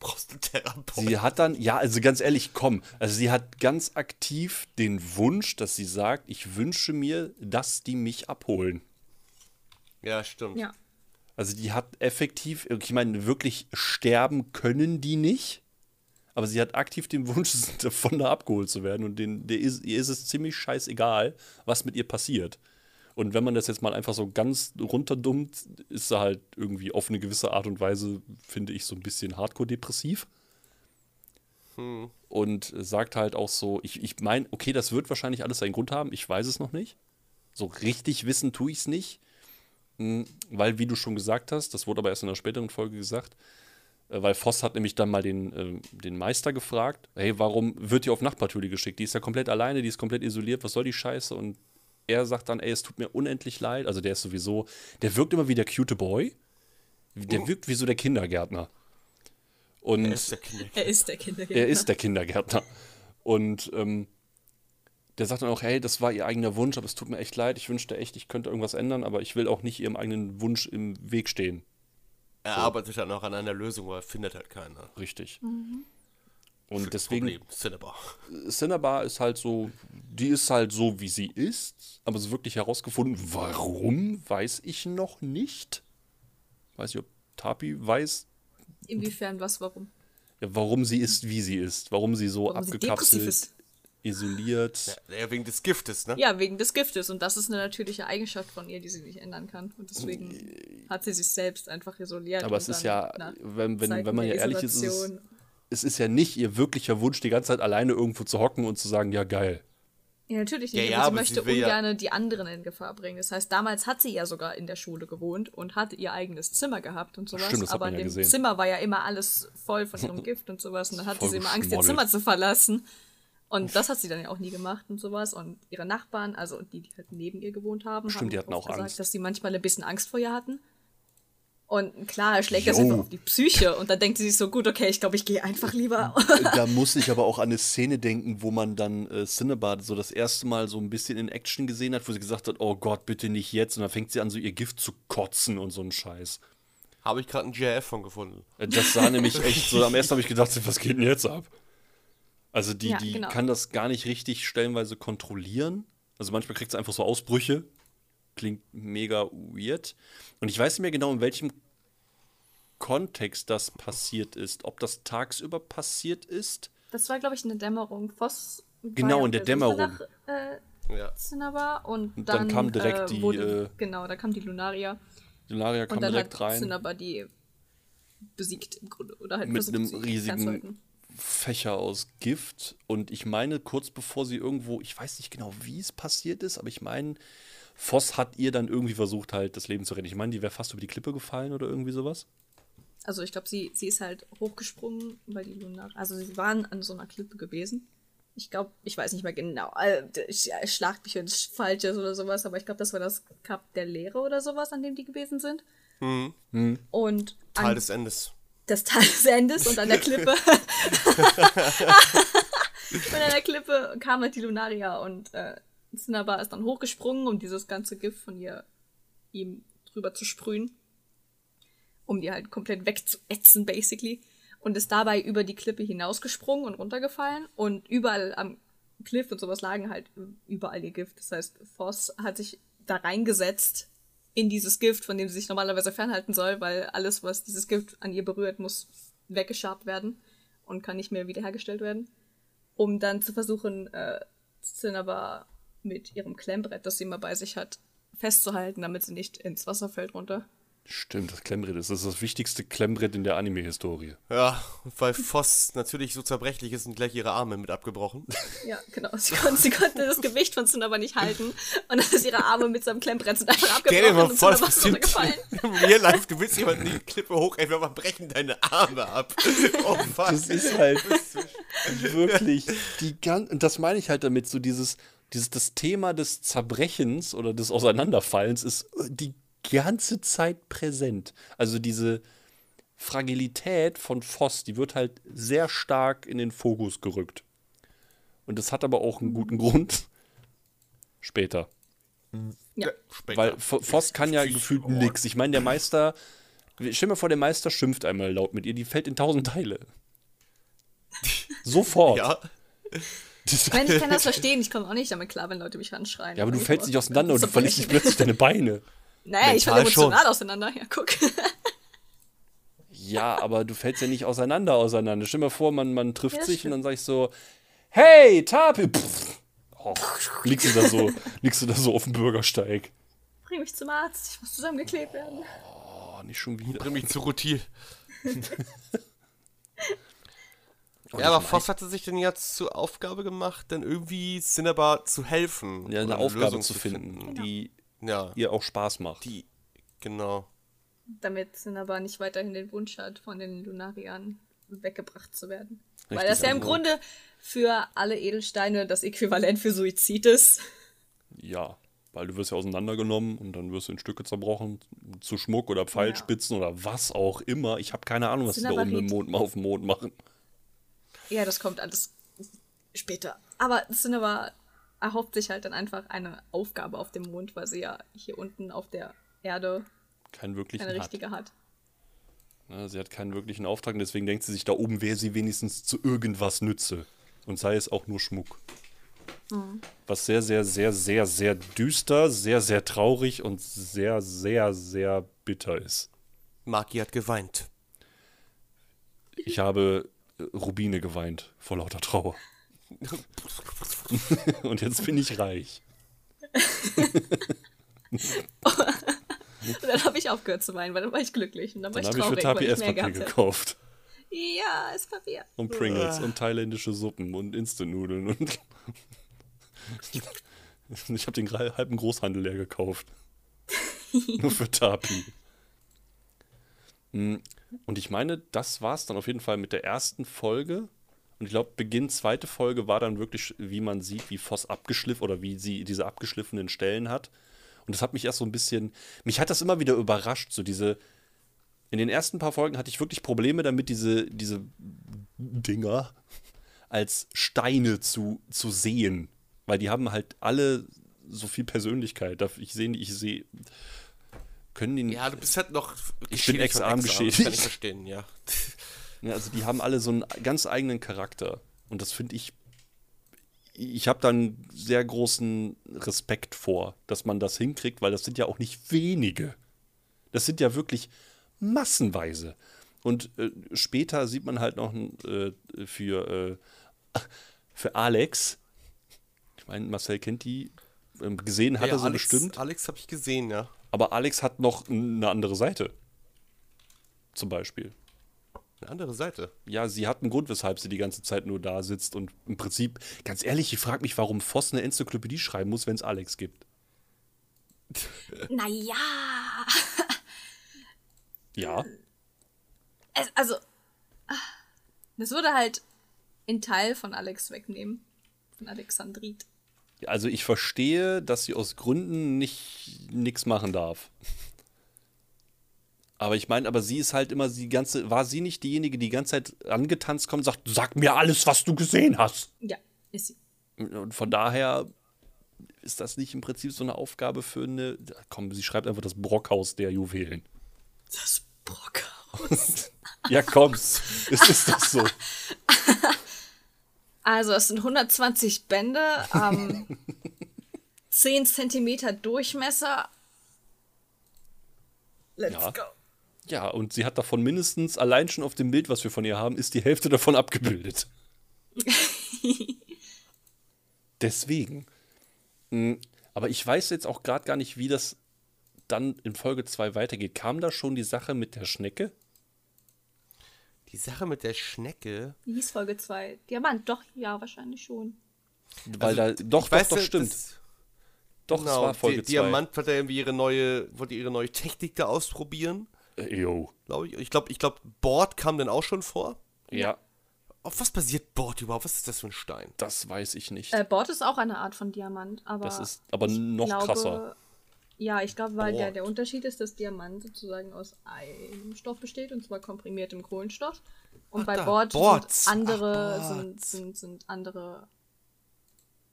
Brauchst du einen Therapeut? Sie hat dann, ja, also ganz ehrlich, komm, also sie hat ganz aktiv den Wunsch, dass sie sagt, ich wünsche mir, dass die mich abholen. Ja, stimmt. Ja. Also die hat effektiv, ich meine, wirklich sterben können die nicht. Aber sie hat aktiv den Wunsch, [laughs] davon da abgeholt zu werden und den, der ist, ihr ist es ziemlich scheißegal, was mit ihr passiert. Und wenn man das jetzt mal einfach so ganz runterdummt, ist sie halt irgendwie auf eine gewisse Art und Weise, finde ich, so ein bisschen hardcore-depressiv. Hm. Und sagt halt auch so, ich, ich meine, okay, das wird wahrscheinlich alles seinen Grund haben, ich weiß es noch nicht. So richtig wissen tue ich es nicht. Hm, weil, wie du schon gesagt hast, das wurde aber erst in einer späteren Folge gesagt, weil Voss hat nämlich dann mal den, äh, den Meister gefragt, hey, warum wird die auf Nachtpatrouille geschickt? Die ist ja komplett alleine, die ist komplett isoliert, was soll die Scheiße? Und er sagt dann, ey, es tut mir unendlich leid. Also der ist sowieso, der wirkt immer wie der cute Boy. Der oh. wirkt wie so der Kindergärtner. Und er ist der Kindergärtner. Er ist der Kindergärtner. Er ist der Kindergärtner. Und ähm, der sagt dann auch, hey, das war ihr eigener Wunsch, aber es tut mir echt leid. Ich wünschte echt, ich könnte irgendwas ändern, aber ich will auch nicht ihrem eigenen Wunsch im Weg stehen. Er so. arbeitet dann auch an einer Lösung, aber findet halt keiner. Richtig. Mhm. Und deswegen. Problem, Cinnabar. Cinnabar ist halt so, die ist halt so, wie sie ist, aber so wirklich herausgefunden, warum, weiß ich noch nicht. Weiß ich, ob Tapi weiß. Inwiefern was, warum? Ja, warum sie ist, wie sie ist. Warum sie so warum abgekapselt, sie isoliert. Ja, wegen des Giftes, ne? Ja, wegen des Giftes. Und das ist eine natürliche Eigenschaft von ihr, die sie nicht ändern kann. Und deswegen hat sie sich selbst einfach isoliert. Aber es ist ja, wenn, wenn, wenn man ja ehrlich ist, ist es, es ist ja nicht ihr wirklicher Wunsch, die ganze Zeit alleine irgendwo zu hocken und zu sagen, ja, geil. Ja, natürlich nicht. Ja, ja, sie möchte sie ungern ja die anderen in Gefahr bringen. Das heißt, damals hat sie ja sogar in der Schule gewohnt und hatte ihr eigenes Zimmer gehabt und sowas. Stimmt, das aber in dem gesehen. Zimmer war ja immer alles voll von ihrem [laughs] Gift und sowas. Und dann hatte sie immer Angst, ihr Zimmer zu verlassen. Und das hat sie dann ja auch nie gemacht und sowas. Und ihre Nachbarn, also die, die halt neben ihr gewohnt haben, Stimmt, haben die hatten auch gesagt, Angst. dass sie manchmal ein bisschen Angst vor ihr hatten. Und klar, schlägt das einfach auf die Psyche. Und dann denkt sie sich so, gut, okay, ich glaube, ich gehe einfach lieber. [laughs] Da muss ich aber auch an eine Szene denken, wo man dann äh, Cinnabad so das erste Mal so ein bisschen in Action gesehen hat, wo sie gesagt hat, oh Gott, bitte nicht jetzt. Und dann fängt sie an, so ihr Gift zu kotzen und so ein Scheiß. Habe ich gerade einen GIF von gefunden. Äh, das sah nämlich echt so, am ersten habe ich gedacht, was geht denn jetzt ab? Also die, ja, die genau. kann das gar nicht richtig stellenweise kontrollieren. Also manchmal kriegt sie einfach so Ausbrüche klingt mega weird. Und ich weiß nicht mehr genau, in welchem Kontext das passiert ist. Ob das tagsüber passiert ist. Das war, glaube ich, eine Dämmerung. Voss genau, in der Dämmerung. Nach, äh, ja. Cinnabar und, und dann, dann, kam direkt äh, die. Wurde, äh, genau, da kam die Lunaria. Die Lunaria kam direkt hat rein. Cinnabar die besiegt im Grunde. Oder halt mit einem riesigen Fächer aus Gift. Und ich meine, kurz bevor sie irgendwo, ich weiß nicht genau, wie es passiert ist, aber ich meine, Voss hat ihr dann irgendwie versucht, halt das Leben zu retten. Ich meine, die wäre fast über die Klippe gefallen oder irgendwie sowas. Also ich glaube, sie, sie ist halt hochgesprungen, weil die Luna. Also sie waren an so einer Klippe gewesen. Ich glaube, ich weiß nicht mehr genau. Äh, ich, ich schlag mich, wenn es falsch ist oder sowas, aber ich glaube, das war das Kap der Lehre oder sowas, an dem die gewesen sind. Mhm. mhm. Und Teil des Endes. Des Endes und an der Klippe. [laughs] [laughs] und an der Klippe kam halt die Lunaria und äh, Cinnabar ist dann hochgesprungen, um dieses ganze Gift von ihr ihm drüber zu sprühen. Um die halt komplett wegzuätzen, basically. Und ist dabei über die Klippe hinausgesprungen und runtergefallen. Und überall am Cliff und sowas lagen halt überall ihr Gift. Das heißt, Voss hat sich da reingesetzt in dieses Gift, von dem sie sich normalerweise fernhalten soll, weil alles, was dieses Gift an ihr berührt, muss weggeschabt werden und kann nicht mehr wiederhergestellt werden. Um dann zu versuchen, äh, Cinnabar mit ihrem Klemmbrett, das sie immer bei sich hat, festzuhalten, damit sie nicht ins Wasser fällt runter. Stimmt, das Klemmbrett ist das, ist das wichtigste Klemmbrett in der Anime-Historie. Ja, weil Voss natürlich so zerbrechlich ist, sind gleich ihre Arme mit abgebrochen. [laughs] Ja, genau. Sie konnte, sie konnte das Gewicht von Tsun aber nicht halten. Und dann ist ihre Arme mit seinem Klemmbrett sind einfach abgebrochen. Stell dir mal vor, das passiert im Real Life. Du willst jemanden die Klippe hoch, einfach brechen deine Arme ab. [laughs] Oh, fuck. Das ist halt wirklich [laughs] die ganze, und das meine ich halt damit, so dieses, dieses, das Thema des Zerbrechens oder des Auseinanderfallens ist äh, die ganze Zeit präsent. Also diese Fragilität von Voss, die wird halt sehr stark in den Fokus gerückt. Und das hat aber auch einen guten Grund. [laughs] Später. Ja. Später. Weil Voss kann ja [laughs] gefühlt nichts. Ich meine, der Meister, stell mir vor, der Meister schimpft einmal laut mit ihr, die fällt in tausend Teile. Sofort. Ja. Ich meine, ich kann das [laughs] verstehen. Ich komme auch nicht damit klar, wenn Leute mich anschreien. Ja, aber du fällst nicht auseinander und du verlierst nicht plötzlich deine Beine. Naja, ich falle emotional schon. auseinander. Ja, guck. Ja, aber du fällst ja nicht auseinander auseinander. Stell dir mal vor, man, man trifft Ja, sich und dann sag ich so, hey, Tapi! Pff. Oh, liegst du da so, liegst du da so auf dem Bürgersteig. Bring mich zum Arzt, ich muss zusammengeklebt werden. Oh, nicht schon wieder. Bring mich zu Rutil. Und Ja, aber Voss hatte sich denn jetzt zur Aufgabe gemacht, dann irgendwie Cinnabar zu helfen. ja, eine oder Aufgabe Lösung zu finden, die Ja, ihr auch Spaß macht. die, genau. Damit Cinnabar nicht weiterhin den Wunsch hat, von den Lunariern weggebracht zu werden. Weil Richtig, das ja im also- Grunde für alle Edelsteine das Äquivalent für Suizid ist. Ja, weil du wirst ja auseinandergenommen und dann wirst du in Stücke zerbrochen zu Schmuck oder Pfeilspitzen oder was auch immer. Ich habe keine Ahnung, was die da oben im. Mond, auf dem Mond machen. Ja, das kommt alles später. Aber Cinnabar erhofft sich halt dann einfach eine Aufgabe auf dem Mond, weil sie ja hier unten auf der Erde Keinen wirklichen keine hat. richtige hat. Ne, sie hat keinen wirklichen Auftrag und deswegen denkt sie sich, da oben wäre sie wenigstens zu irgendwas nütze. Und sei es auch nur Schmuck. Was sehr, sehr, sehr, sehr, sehr düster, sehr, sehr traurig und sehr, sehr, sehr bitter ist. Maki hat geweint. Ich habe äh, Rubine geweint vor lauter Trauer. [laughs] und jetzt bin ich reich. Und [laughs] dann habe ich aufgehört zu weinen, weil dann war ich glücklich. Und dann war Dann ich habe ich für traurig, Tapi Esspapier gekauft. Ja, Esspapier. Und Pringles und thailändische Suppen und Instant-Nudeln und. [laughs] ich habe den halben Großhandel leer gekauft. Nur für Tapi. Hm, Und ich meine, das war es dann auf jeden Fall mit der ersten Folge. Und ich glaube, Beginn zweite Folge war dann wirklich, wie man sieht, wie Voss abgeschliffen oder wie sie diese abgeschliffenen Stellen hat. Und das hat mich erst so ein bisschen. Mich hat das immer wieder überrascht, so diese. In den ersten paar Folgen hatte ich wirklich Probleme damit, diese, diese Dinger als Steine zu, zu sehen. Weil die haben halt alle so viel Persönlichkeit. Ich sehe, ich sehe. Können die Ja, du bist halt noch. Ich bin Exarm, geschädigt. Kann ich verstehen, ja. Ja, also die haben alle so einen ganz eigenen Charakter. Und das finde ich. Ich habe da einen sehr großen Respekt vor, dass man das hinkriegt, weil das sind ja auch nicht wenige. Das sind ja wirklich massenweise. Und äh, später sieht man halt noch äh, für, äh, für Alex, ich meine, Marcel kennt die, ähm, gesehen hat ja, er so Alex, bestimmt, Alex habe ich gesehen, ja. aber Alex hat noch eine andere Seite. Zum Beispiel. Eine andere Seite. Ja, sie hat einen Grund, weshalb sie die ganze Zeit nur da sitzt und im Prinzip, ganz ehrlich, ich frage mich, warum Voss eine Enzyklopädie schreiben muss, wenn es Alex gibt. [laughs] Naja. Ja, Es, also, das würde halt einen Teil von Alex wegnehmen. Von Alexandrit. also ich verstehe, dass sie aus Gründen nicht nichts machen darf. Aber ich meine, aber sie ist halt immer die ganze, war sie nicht diejenige, die die ganze Zeit angetanzt kommt und sagt, sag mir alles, was du gesehen hast. Ja, ist sie. Und von daher ist das nicht im Prinzip so eine Aufgabe für eine, komm, sie schreibt einfach das Brockhaus der Juwelen. Das Brockhaus. [laughs] Ja, komm, ist, ist das so? Also, es sind 120 Bände, ähm, [laughs] 10 Zentimeter Durchmesser. Let's Ja. go. Ja, und sie hat davon mindestens, allein schon auf dem Bild, was wir von ihr haben, ist die Hälfte davon abgebildet. [laughs] Deswegen. Mm, Aber ich weiß jetzt auch gerade gar nicht, wie das dann in Folge 2 weitergeht. Kam da schon die Sache mit der Schnecke? Die Sache mit der Schnecke. Wie hieß Folge 2? Diamant, doch, ja, wahrscheinlich schon. Weil da, doch, doch, weiß doch, ja, stimmt. das- doch, es Genau, war Folge Di 2. Diamant wollte irgendwie ihre neue, wollte ihre neue Technik da ausprobieren, Jo. glaube ich. Ich glaube, ich glaube, Bord kam dann auch schon vor. Ja, Auf was basiert Bord überhaupt? Was ist das für ein Stein? das weiß ich nicht. Äh, Bord ist auch eine Art von Diamant, aber. das ist aber noch glaube, krasser. Ja, ich glaube, weil der, Bord. der Unterschied ist, dass Diamant sozusagen aus einem Stoff besteht, und zwar komprimiertem Kohlenstoff. Und Ach, bei da, Bord sind andere, Ach, sind, sind, sind andere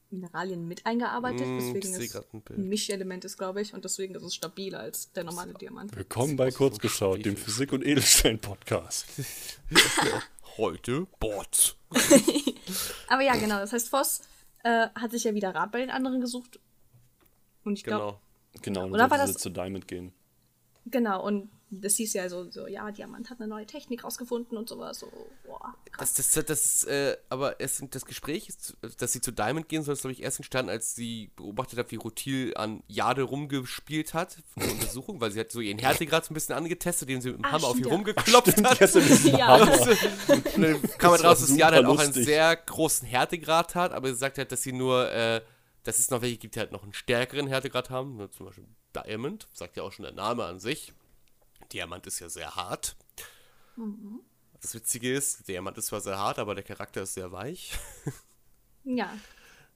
Mineralien mit eingearbeitet, Mm, weswegen ich seh es ein Mischelement ist, glaube ich, und deswegen ist es stabiler als der normale Diamant. Willkommen bei Kurzgeschaut, dem Physik- und Edelstein-Podcast. [laughs] Heute Bord. [laughs] Aber ja, genau, das heißt, Voss äh, hat sich ja wieder Rat bei den anderen gesucht. Und ich glaube, Genau. Genau, und Oder dann war das- zu Diamond gehen. Genau, und das hieß ja so, so, ja, Diamant hat eine neue Technik rausgefunden und sowas. So, boah, krass. Das, das, das ist, äh, aber es, das Gespräch, ist, dass sie zu Diamond gehen soll, ist, glaube ich, erst entstanden, als sie beobachtet hat, wie Rutil an Jade rumgespielt hat für eine Untersuchung, weil sie hat so ihren Härtegrad so ein bisschen angetestet, den sie mit dem Ah, Hammer auf stimmt, ihr ja. rumgeklopft hat. [laughs] Ja. [laughs] Und dann kam halt raus, dass Jade halt auch einen sehr großen Härtegrad hat, aber sie sagt halt, dass sie nur, äh, dass es noch welche gibt, die halt noch einen stärkeren Härtegrad haben, ne, zum Beispiel Diamond, sagt ja auch schon der Name an sich. Diamant ist ja sehr hart. Das Witzige ist, Diamant ist zwar sehr hart, aber der Charakter ist sehr weich. Ja. [laughs]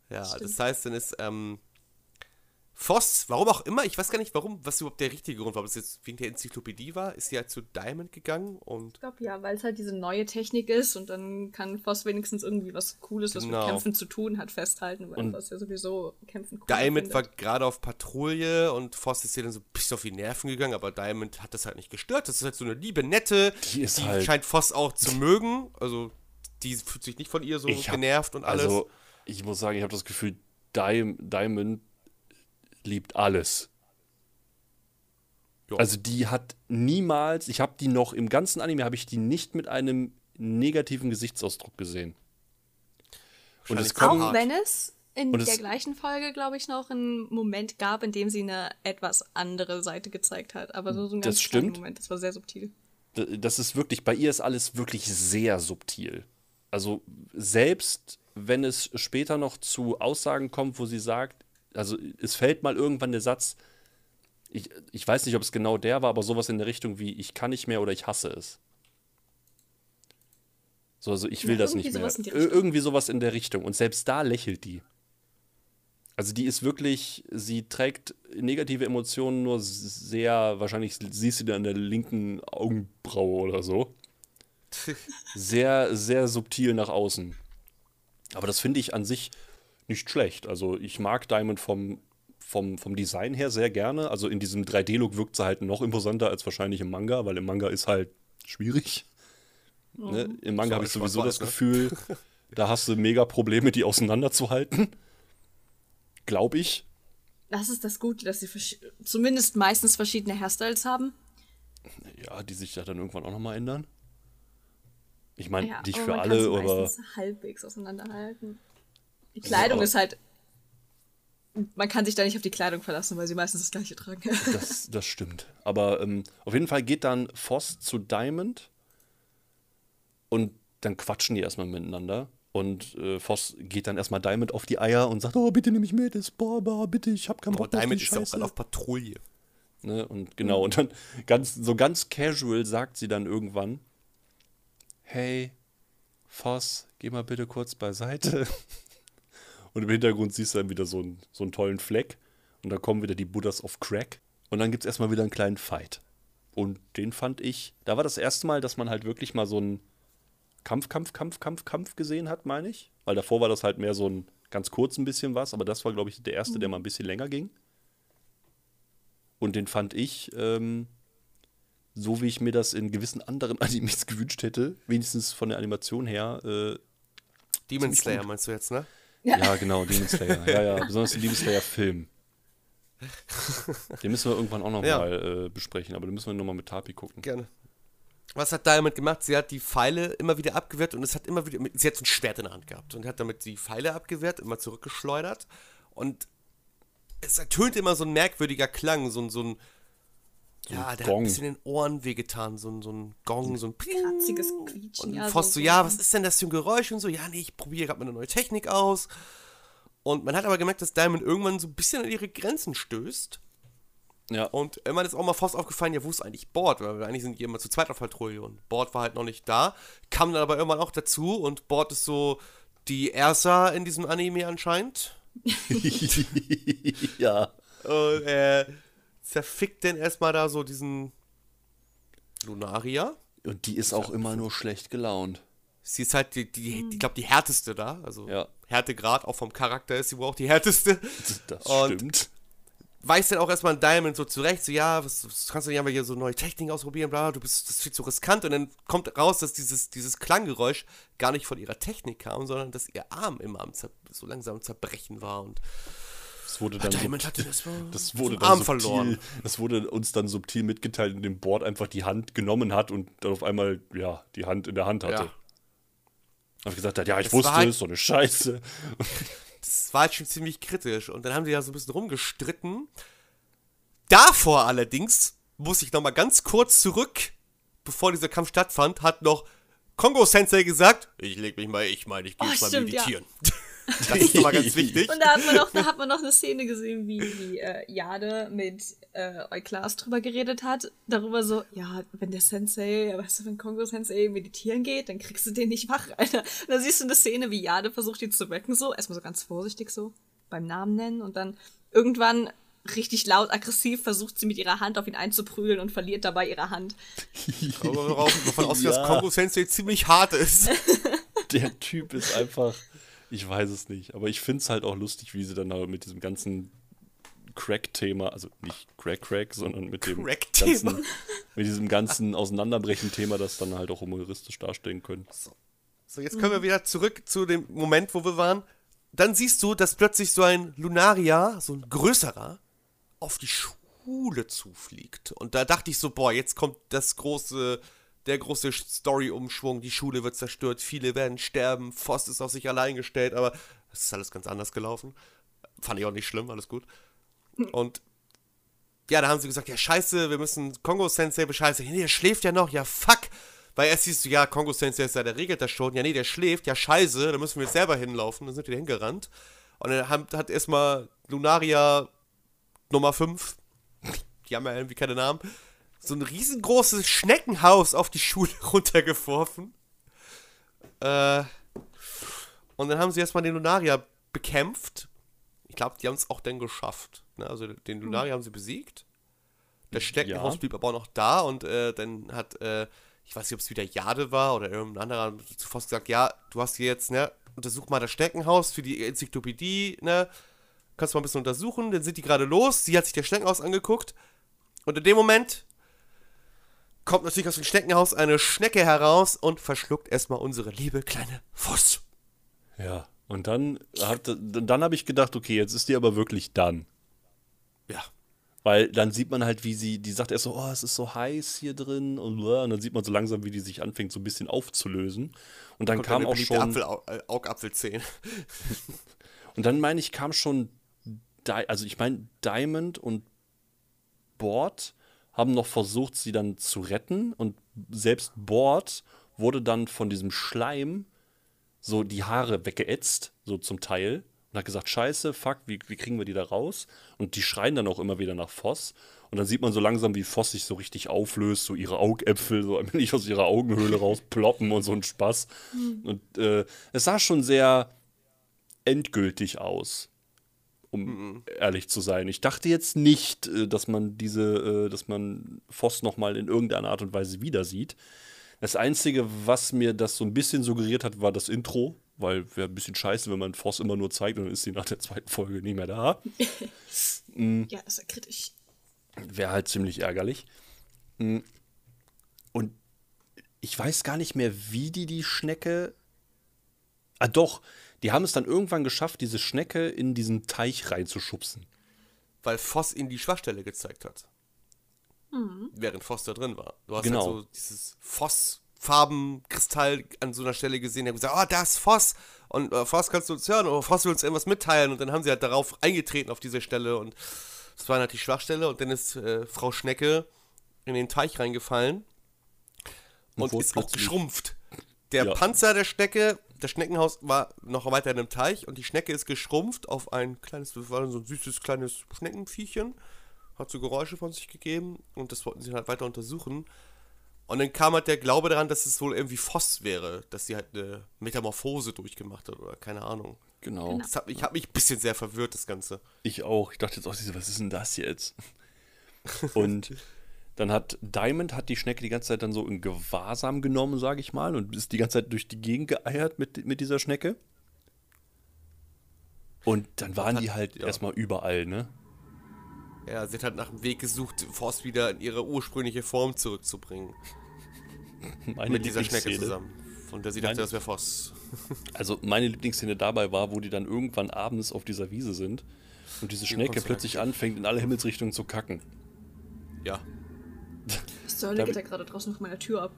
Ja, Stimmt. das heißt, dann ist ähm, Voss, warum auch immer, ich weiß gar nicht, warum, was überhaupt der richtige Grund war, ob es jetzt wegen der Enzyklopädie war, ist sie halt zu Diamond gegangen und Ich glaube ja, weil es halt diese neue Technik ist und dann kann Voss wenigstens irgendwie was Cooles, was Genau. mit Kämpfen zu tun hat, festhalten, weil Und Voss ja sowieso Kämpfen cool Diamond war findet. gerade auf Patrouille und Voss ist ihr dann so ein bisschen auf die Nerven gegangen, aber Diamond hat das halt nicht gestört. Das ist halt so eine liebe, nette, Die ist die halt- scheint Voss auch zu mögen. Also die fühlt sich nicht von ihr so Ich hab- genervt und alles. Also, ich muss sagen, ich habe das Gefühl, Di Diamond liebt alles. Ja. Also die hat niemals, ich habe die noch im ganzen Anime, habe ich die nicht mit einem negativen Gesichtsausdruck gesehen. Und es kommen, Auch wenn es in Und es- der gleichen Folge, glaube ich, noch einen Moment gab, in dem sie eine etwas andere Seite gezeigt hat. Aber so, so ein Das ganz kleiner. Moment, das war sehr subtil. Das ist wirklich, bei ihr ist alles wirklich sehr subtil. Also selbst wenn es später noch zu Aussagen kommt, wo sie sagt, also es fällt mal irgendwann der Satz, ich, ich weiß nicht, ob es genau der war, aber sowas in der Richtung wie, ich kann nicht mehr oder ich hasse es. So, also ich will Ja, das nicht mehr. Irgendwie sowas in der Richtung. Und selbst da lächelt die. Also die ist wirklich, sie trägt negative Emotionen nur sehr, wahrscheinlich siehst du die an der linken Augenbraue oder so. [laughs] Sehr, sehr subtil nach außen. Aber das finde ich an sich nicht schlecht. Also ich mag Diamond vom, vom, vom Design her sehr gerne. Also in diesem 3D-Look wirkt sie halt noch imposanter als wahrscheinlich im Manga, weil im Manga ist halt schwierig. Ne? Im Manga habe ich sowieso das ne? Gefühl, [laughs] da hast du mega Probleme, die auseinanderzuhalten. Glaube ich. Das ist das Gute, dass sie zumindest meistens verschiedene Hairstyles haben. Ja, die sich ja dann irgendwann auch nochmal ändern. Ich meine, Ja, nicht für alle, aber meistens halbwegs auseinanderhalten. Die Kleidung aber- ist halt. Man kann sich da nicht auf die Kleidung verlassen, weil sie meistens das gleiche tragen. [laughs] das, das stimmt. Aber ähm, auf jeden Fall geht dann Voss zu Diamond und dann quatschen die erstmal miteinander. Und äh, Voss geht dann erstmal Diamond auf die Eier und sagt, oh, bitte nimm mich mit, ist boah, bitte, ich hab keinen aber Bock mehr auf Diamond ist ja auch gerade auf Patrouille. Ne? Und genau, und dann ganz, so ganz casual sagt sie dann irgendwann, hey, Voss, geh mal bitte kurz beiseite. Und im Hintergrund siehst du dann wieder so einen, so einen tollen Fleck. Und da kommen wieder die Buddhas of Crack. Und dann gibt es erstmal wieder einen kleinen Fight. Und den fand ich, da war das erste Mal, dass man halt wirklich mal so einen Kampf, Kampf, Kampf, Kampf, Kampf gesehen hat, meine ich. Weil davor war das halt mehr so ein ganz kurz ein bisschen was, aber das war, glaube ich, der erste, der mal ein bisschen länger ging. Und den fand ich, ähm, so wie ich mir das in gewissen anderen [laughs] Animes gewünscht hätte, wenigstens von der Animation her, äh, Demon Slayer meinst du jetzt, ne? Ja, genau, Demon Slayer. Ja, ja, [laughs] besonders den Demon Slayer-Film. Den müssen wir irgendwann auch nochmal Ja. mal, äh, besprechen, aber den müssen wir nochmal mit Tapi gucken. Gerne. Was hat Diamond gemacht? Sie hat die Pfeile immer wieder abgewehrt und es hat immer wieder, sie hat so ein Schwert in der Hand gehabt und hat damit die Pfeile abgewehrt, immer zurückgeschleudert und es ertönt immer so ein merkwürdiger Klang, so ein, so ein, ja, der hat Gong. ein bisschen in den Ohren wehgetan, so ein, so ein Gong, so ein. Kratziges Quietschen. Und ja, Voss so, ja, was ist denn das für ein Geräusch? Und so, ja, nee, ich probiere gerade mal eine neue Technik aus. Und man hat aber gemerkt, dass Diamond irgendwann so ein bisschen an ihre Grenzen stößt. Ja, Und irgendwann ist auch mal Voss aufgefallen, ja, wo ist eigentlich Bord? Weil wir eigentlich sind die immer zu zweit auf Patrouille und Bord war halt noch nicht da. Kam dann aber irgendwann auch dazu und Bord ist so die Ersa in diesem Anime anscheinend. [laughs] [laughs] ja. Und er zerfickt dann erstmal da so diesen Lunaria. Und die ist auch immer nur schlecht gelaunt. Sie ist halt die, die, die ich glaube, die härteste da. Also Ja. Härtegrad, auch vom Charakter ist sie wohl auch die härteste. [laughs] Das Und- stimmt. Weist dann auch erstmal Diamond so zurecht, so ja, was, was kannst du nicht einfach hier so neue Techniken ausprobieren, bla, du bist das ist viel zu riskant. Und dann kommt raus, dass dieses, dieses Klanggeräusch gar nicht von ihrer Technik kam, sondern dass ihr Arm immer am Zer so langsam am zerbrechen war. Und Das wurde dann, Diamond subtil, hatte das [laughs] das wurde dann Arm subtil, verloren. das wurde uns dann subtil mitgeteilt, indem Board einfach die Hand genommen hat und dann auf einmal, ja, die Hand in der Hand hatte. Ja. Hab gesagt hat, ja, ich Das wusste halt- es, so eine Scheiße. [laughs] Das war halt schon ziemlich kritisch. Und dann haben die ja so ein bisschen rumgestritten. Davor allerdings muss ich noch mal ganz kurz zurück, bevor dieser Kampf stattfand, hat noch Kongo Sensei gesagt, ich leg mich mal, ich meine, ich gehe Oh, jetzt mal stimmt, ja. Das ist nochmal ganz wichtig. Und da hat man noch, da hat man noch eine Szene gesehen, wie, wie äh, Jade mit äh, Euklas drüber geredet hat. Darüber so, ja, wenn der Sensei, weißt du, wenn Kongo Sensei meditieren geht, dann kriegst du den nicht wach, Alter. Und da siehst du eine Szene, wie Jade versucht, ihn zu wecken, so. Erstmal so ganz vorsichtig so, beim Namen nennen. Und dann irgendwann richtig laut, aggressiv versucht sie mit ihrer Hand auf ihn einzuprügeln und verliert dabei ihre Hand. Davon ausgeht, Ja. dass Kongo Sensei ziemlich hart ist. Der Typ ist einfach, ich weiß es nicht, aber ich finde es halt auch lustig, wie sie dann halt mit diesem ganzen Crack-Thema, also nicht Crack-Crack, sondern mit dem Crack-Thema. ganzen, mit diesem ganzen Auseinanderbrechen-Thema das dann halt auch humoristisch darstellen können. So, jetzt können wir wieder zurück zu dem Moment, wo wir waren. Dann siehst du, dass plötzlich so ein Lunaria, so ein größerer, auf die Schule zufliegt. Und da dachte ich so, boah, jetzt kommt das große, der große Story-Umschwung, die Schule wird zerstört, viele werden sterben, Voss ist auf sich allein gestellt, aber es ist alles ganz anders gelaufen. Fand ich auch nicht schlimm, alles gut. Und ja, da haben sie gesagt, ja scheiße, wir müssen Kongo-Sensei Bescheid sagen. Nee, der schläft ja noch, ja fuck. Weil erst siehst du, ja, Kongo-Sensei ist ja, der regelt das schon. Ja, nee, der schläft, ja scheiße, da müssen wir jetzt selber hinlaufen. Dann sind wir da hingerannt. Und dann hat, hat erstmal Lunaria Nummer 5, [laughs] die haben ja irgendwie keine Namen, so ein riesengroßes Schneckenhaus auf die Schule [laughs] runtergeworfen. Äh, und dann haben sie erstmal den Lunaria bekämpft. Ich glaube, die haben es auch dann geschafft. Ne? Also den Lunaria haben sie besiegt. Das Schneckenhaus Ja. blieb aber auch noch da und äh, dann hat, äh, ich weiß nicht, ob es wieder Jade war oder irgendein anderer zuvor gesagt, ja, du hast hier jetzt, ne, untersuch mal das Schneckenhaus für die Enzyklopädie, ne, kannst du mal ein bisschen untersuchen. Dann sind die gerade los, sie hat sich das Schneckenhaus angeguckt und in dem Moment kommt natürlich aus dem Schneckenhaus eine Schnecke heraus und verschluckt erstmal unsere liebe kleine Fuß. Ja, und dann, hat, dann habe ich gedacht, okay, jetzt ist die aber wirklich dann. Ja. Weil dann sieht man halt, wie sie, die sagt erst so, oh, es ist so heiß hier drin und, und dann sieht man so langsam, wie die sich anfängt, so ein bisschen aufzulösen. Und dann Kommt kam auch schon, Apfel, Au- Augapfelzehen. [laughs] und dann meine ich, kam schon, Di also ich meine, Diamond und Board haben noch versucht, sie dann zu retten und selbst Board wurde dann von diesem Schleim so die Haare weggeätzt, so zum Teil. Und hat gesagt, scheiße, fuck, wie, wie kriegen wir die da raus? Und die schreien dann auch immer wieder nach Voss. Und dann sieht man so langsam, wie Voss sich so richtig auflöst, so ihre Augäpfel so allmählich aus ihrer Augenhöhle rausploppen und so ein Spaß. Und äh, es sah schon sehr endgültig aus, um ehrlich zu sein. Ich dachte jetzt nicht, äh, dass man diese, äh, dass man Voss nochmal in irgendeiner Art und Weise wieder sieht. Das Einzige, was mir das so ein bisschen suggeriert hat, war das Intro, weil wäre ein bisschen scheiße, wenn man Voss immer nur zeigt und dann ist sie nach der zweiten Folge nicht mehr da. [laughs] Ja, das ist ja kritisch. Wäre halt ziemlich ärgerlich. Mm. Und ich weiß gar nicht mehr, wie die die Schnecke. Ah, doch. Die haben es dann irgendwann geschafft, diese Schnecke in diesen Teich reinzuschubsen. Weil Voss ihnen die Schwachstelle gezeigt hat. Während Voss da drin war. Du hast Genau. halt so dieses Voss-Farben-Kristall an so einer Stelle gesehen. Der hat gesagt, oh, da ist Voss. Und äh, Voss kannst du uns hören oder Voss will uns irgendwas mitteilen. Und dann haben sie halt darauf eingetreten, auf diese Stelle. Und das war halt die Schwachstelle. Und dann ist äh, Frau Schnecke in den Teich reingefallen. Und Und, ist auch geschrumpft. Der Ja. Panzer der Schnecke, das Schneckenhaus war noch weiter in einem Teich und die Schnecke ist geschrumpft auf ein kleines, das war so ein süßes kleines Schneckenviechchen. Hat so Geräusche von sich gegeben und das wollten sie halt weiter untersuchen. Und dann kam halt der Glaube daran, dass es wohl irgendwie Voss wäre, dass sie halt eine Metamorphose durchgemacht hat oder keine Ahnung. Genau. Das hat, ich habe mich ein bisschen sehr verwirrt, das Ganze. Ich auch. Ich dachte jetzt auch, was ist denn das jetzt? Und [laughs] dann hat Diamond hat die Schnecke die ganze Zeit dann so in Gewahrsam genommen, sage ich mal, und ist die ganze Zeit durch die Gegend geeiert mit, mit dieser Schnecke. Und dann waren hat- die halt ja. erstmal überall, ne? Ja, sie hat halt nach einem Weg gesucht, Voss wieder in ihre ursprüngliche Form zurückzubringen. [laughs] Meine Mit dieser Schnecke zusammen. Von der sie Meine- dachte, das wäre Voss. Also meine Lieblingsszene dabei war, wo die dann irgendwann abends auf dieser Wiese sind Und diese Schnecke plötzlich anfängt, in alle Himmelsrichtungen zu kacken. Ja. Was zur Hölle Da- geht da gerade draußen auf meiner Tür ab?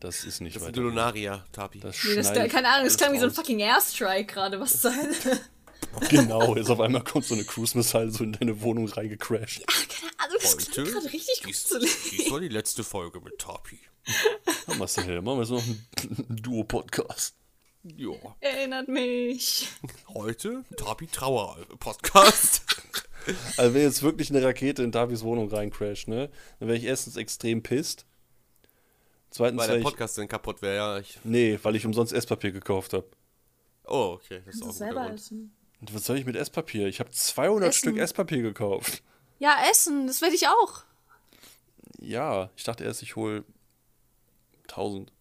Das ist nicht Das weiter. Nee, Lunaria, Tapi. das, schneide ich keine Ahnung, das klang wie so ein fucking Airstrike gerade. Was [laughs] zur Hölle? Genau, jetzt auf einmal kommt so eine Cruise-Missile so in deine Wohnung reingecrashed. Keine Ahnung, das klang gerade richtig gruselig. dies war die letzte Folge mit Tapi. Ja, Marcel, machen wir jetzt noch einen [laughs] Duo-Podcast. Ja. Erinnert mich. Heute Tapi Trauer Podcast. [laughs] Also wenn jetzt wirklich eine Rakete in Davis Wohnung reincrasht, ne, dann wäre ich erstens extrem pisst. Zweitens Weil der ich... Podcast dann kaputt wäre, ja. Ich, Nee, weil ich umsonst Esspapier gekauft habe. oh, okay. Das ist auch selber essen. Und was soll ich mit Esspapier? Ich habe 200 Essen. Stück Esspapier gekauft. Ja, essen, das werde ich auch. Ja, ich dachte erst, ich hole 1000.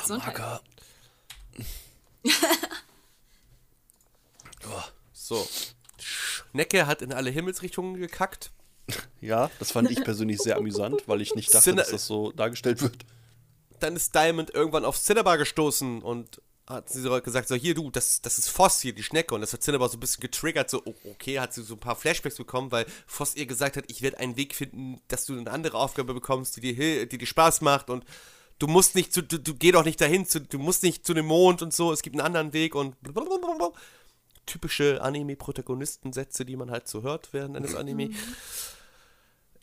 Gesundheit. Mager. [laughs] So. Schnecke hat in alle Himmelsrichtungen gekackt. Ja, das fand ich persönlich sehr amüsant, weil ich nicht dachte, Sinne- dass das so dargestellt wird. Dann ist Diamond irgendwann auf Cinnabar gestoßen und hat sie so gesagt, so hier du, das, das ist Voss hier, die Schnecke. Und das hat Cinnabar so ein bisschen getriggert, so oh, okay, hat sie so ein paar Flashbacks bekommen, weil Voss ihr gesagt hat, ich werde einen Weg finden, dass du eine andere Aufgabe bekommst, die dir, die dir Spaß macht und du musst nicht zu, du, du geh doch nicht dahin, zu, du musst nicht zu dem Mond und so, es gibt einen anderen Weg und blablabla. Typische Anime-Protagonistensätze, die man halt so hört während eines Anime.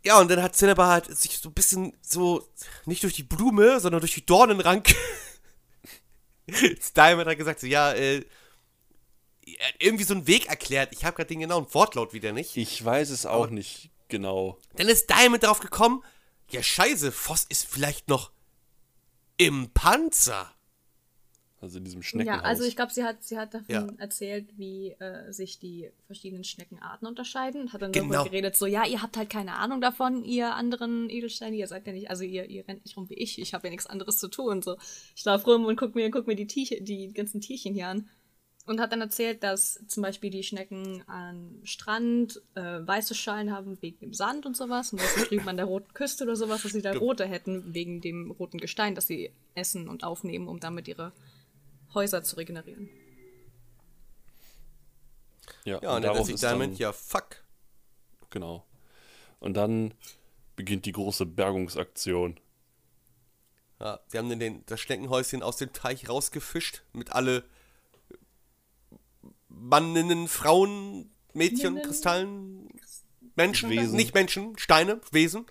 Ja, und dann hat Cinnabar halt sich so ein bisschen so, nicht durch die Blume, sondern durch die Dornenranke. [laughs] Diamond hat gesagt, so, ja, äh, irgendwie so einen Weg erklärt. Ich habe gerade den genauen Wortlaut wieder nicht. Ich weiß es auch nicht genau. Dann ist Diamond drauf gekommen, ja scheiße, Voss ist vielleicht noch im Panzer. Also in diesem Ja, Schneckenhaus. also ich glaube, sie hat, sie hat davon Ja. erzählt, wie äh, sich die verschiedenen Schneckenarten unterscheiden und hat dann Genau. darüber geredet, so, ja, ihr habt halt keine Ahnung davon, ihr anderen Edelsteine, ihr seid ja nicht, also ihr, ihr rennt nicht rum wie ich, ich habe ja nichts anderes zu tun, so. Ich lauf rum und guck mir, guck mir die, Tierchen, die ganzen Tierchen hier an. Und hat dann erzählt, dass zum Beispiel die Schnecken am Strand äh, weiße Schalen haben wegen dem Sand und sowas und dass sie drüben an der roten Küste oder sowas, dass sie da rote hätten wegen dem roten Gestein, das sie essen und aufnehmen, um damit ihre Häuser zu regenerieren. ja, Ja, und dann darauf ist ist Diamond, dann, ja fuck. Genau. Und dann beginnt die große Bergungsaktion. Ja, sie haben dann den, das Schneckenhäuschen aus dem Teich rausgefischt mit alle Manninnen, Frauen, Mädchen, Ninnen. Kristallen, Menschen, Wesen. nicht Menschen, Steine, Wesen,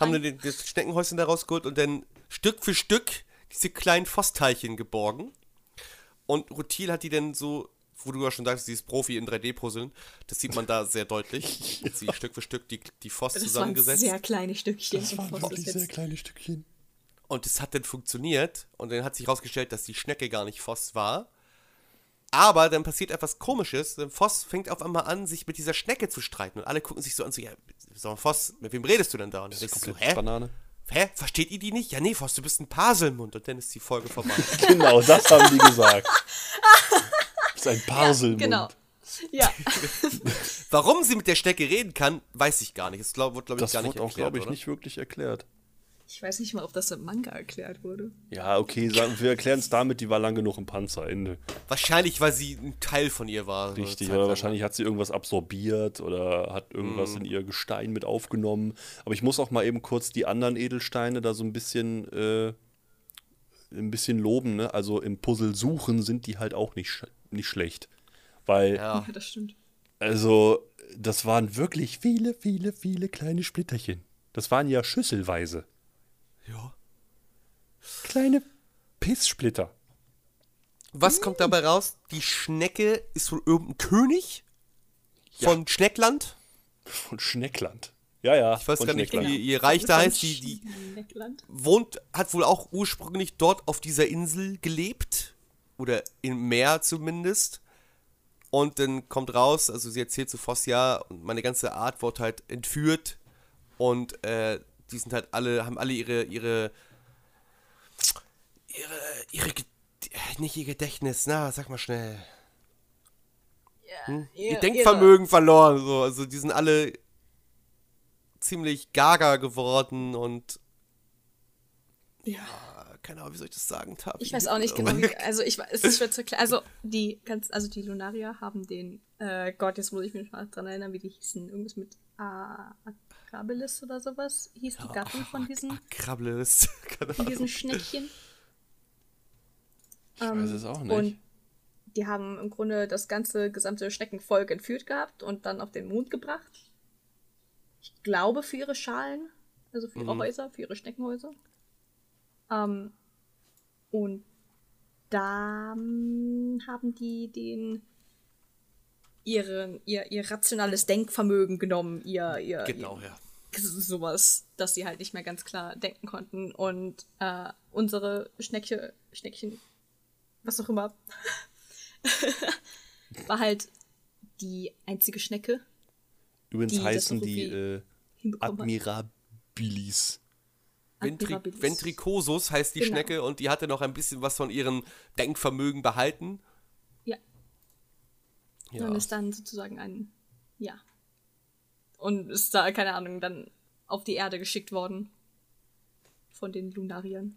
haben dann den, das Schneckenhäuschen da rausgeholt und dann Stück für Stück diese kleinen Fossteilchen geborgen. Und Rutil hat die dann so, wo du ja schon sagst, dieses Profi in 3D-Puzzeln, das sieht man da sehr deutlich. [laughs] Hat sie Stück für Stück die, die Foss Das waren zusammengesetzt. sehr kleine Stückchen. Das waren wirklich sehr jetzt. kleine Stückchen. Und es hat dann funktioniert. Und dann hat sich herausgestellt, dass die Schnecke gar nicht Voss war. Aber dann passiert etwas Komisches. Denn Voss fängt auf einmal an, sich mit dieser Schnecke zu streiten. Und alle gucken sich so an, so, ja, mal, Voss, mit wem redest du denn da? Und dann Das ist denkst du so, hä? Banane. Hä? Versteht ihr die nicht? Ja, nee, Voss, du bist ein Paselmund. Und dann ist die Folge vorbei. [laughs] Genau, das haben die gesagt. Das [laughs] ist ein Parselmund. Genau. Ja, Warum sie mit der Schnecke reden kann, weiß ich gar nicht. Das glaub, wird, glaube ich, Das gar nicht wurde auch, erklärt, glaube ich, oder? nicht wirklich erklärt. Ich weiß nicht mal, ob das im Manga erklärt wurde. Ja, okay, sagen, wir erklären es damit, die war lang genug im Panzer, Ende. Wahrscheinlich, weil sie ein Teil von ihr war. Richtig, oder wahrscheinlich hat sie irgendwas absorbiert oder hat irgendwas Mhm. in ihr Gestein mit aufgenommen. Aber ich muss auch mal eben kurz die anderen Edelsteine da so ein bisschen, äh, ein bisschen loben. Ne? Also im Puzzle suchen sind die halt auch nicht, sch nicht schlecht. Weil, Ja. Ja, das stimmt. also, das waren wirklich viele, viele, viele kleine Splitterchen. Das waren ja schüsselweise. Ja. Kleine Pisssplitter. Was kommt dabei raus? Die Schnecke ist wohl irgendein König von Schneckland. Von Schneckland. Ja, ja. Ich weiß von gar nicht, wie ihr Reich da heißt. Die, die Schneckland. wohnt, hat wohl auch ursprünglich dort auf dieser Insel gelebt. Oder im Meer zumindest. Und dann kommt raus, also sie erzählt zu Voss, ja, und meine ganze Art wurde halt entführt. Und äh, die sind halt alle, haben alle ihre, ihre, ihre, ihre, äh, nicht ihr Gedächtnis, na, sag mal schnell. Ja, ihr Denkvermögen verloren. So. Also die sind alle ziemlich gaga geworden und Ja. keine Ahnung, wie soll ich das sagen, Tapi? Ich weiß auch nicht genau, wie, also ich es ist schwer zu erklären. Also die ganz, also die Lunaria haben den, äh, Gott, jetzt muss ich mich mal dran erinnern, wie die hießen. Irgendwas mit Akrabilis oder sowas hieß die Gattung von diesen, Krabbeles. [laughs] Keine von diesen. Schneckchen. Ich weiß es auch nicht. Und die haben im Grunde das ganze gesamte Schneckenvolk entführt gehabt und dann auf den Mond gebracht. Ich glaube für ihre Schalen, also für ihre Mhm. Häuser, für ihre Schneckenhäuser. Ähm, und da haben die den ihren, ihr, ihr rationales Denkvermögen genommen, ihr, ihr, Genau, ihr ja. Sowas, dass sie halt nicht mehr ganz klar denken konnten. Und äh, unsere Schneckchen, Schneckchen, was auch immer, [laughs] war halt die einzige Schnecke, Übrigens die heißen die äh. Admirabilis. Ventri. Ventricosus heißt die Genau. Schnecke und die hatte noch ein bisschen was von ihrem Denkvermögen behalten. Ja, Ja. und ist dann sozusagen ein, ja. Und ist da, keine Ahnung, dann auf die Erde geschickt worden. Von den Lunariern.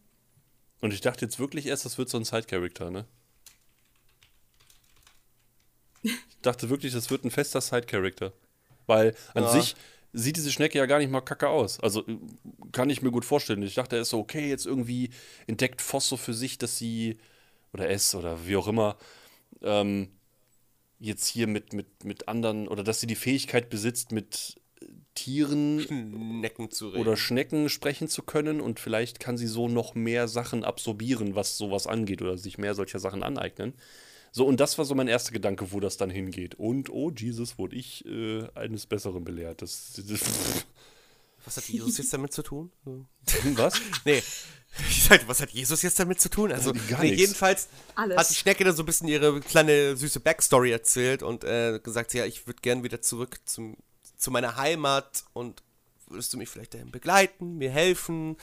Und ich dachte jetzt wirklich erst, das wird so ein Side-Character, ne? [laughs] Ich dachte wirklich, das wird ein fester Side-Character. Weil an Ja. sich sieht diese Schnecke ja gar nicht mal kacke aus. Also kann ich mir gut vorstellen. Ich dachte, er ist so, okay, jetzt irgendwie entdeckt Voss so für sich, dass sie, oder es, oder wie auch immer, ähm, jetzt hier mit, mit, mit anderen, oder dass sie die Fähigkeit besitzt, mit Tieren Schnecken zu reden. oder Schnecken sprechen zu können und vielleicht kann sie so noch mehr Sachen absorbieren, was sowas angeht oder sich mehr solcher Sachen aneignen. So, und das war so mein erster Gedanke, wo das dann hingeht. Und, oh Jesus, wurde ich äh, eines Besseren belehrt. Das, das, [laughs] was hat Jesus jetzt damit zu tun? [laughs] was? Nee. [laughs] Ich sag, was hat Jesus jetzt damit zu tun? Also, Gar nee, nichts. jedenfalls Alles. hat die Schnecke dann so ein bisschen ihre kleine süße Backstory erzählt und äh, gesagt, ja, ich würde gern wieder zurück zum, zu meiner Heimat und würdest du mich vielleicht dahin begleiten, mir helfen?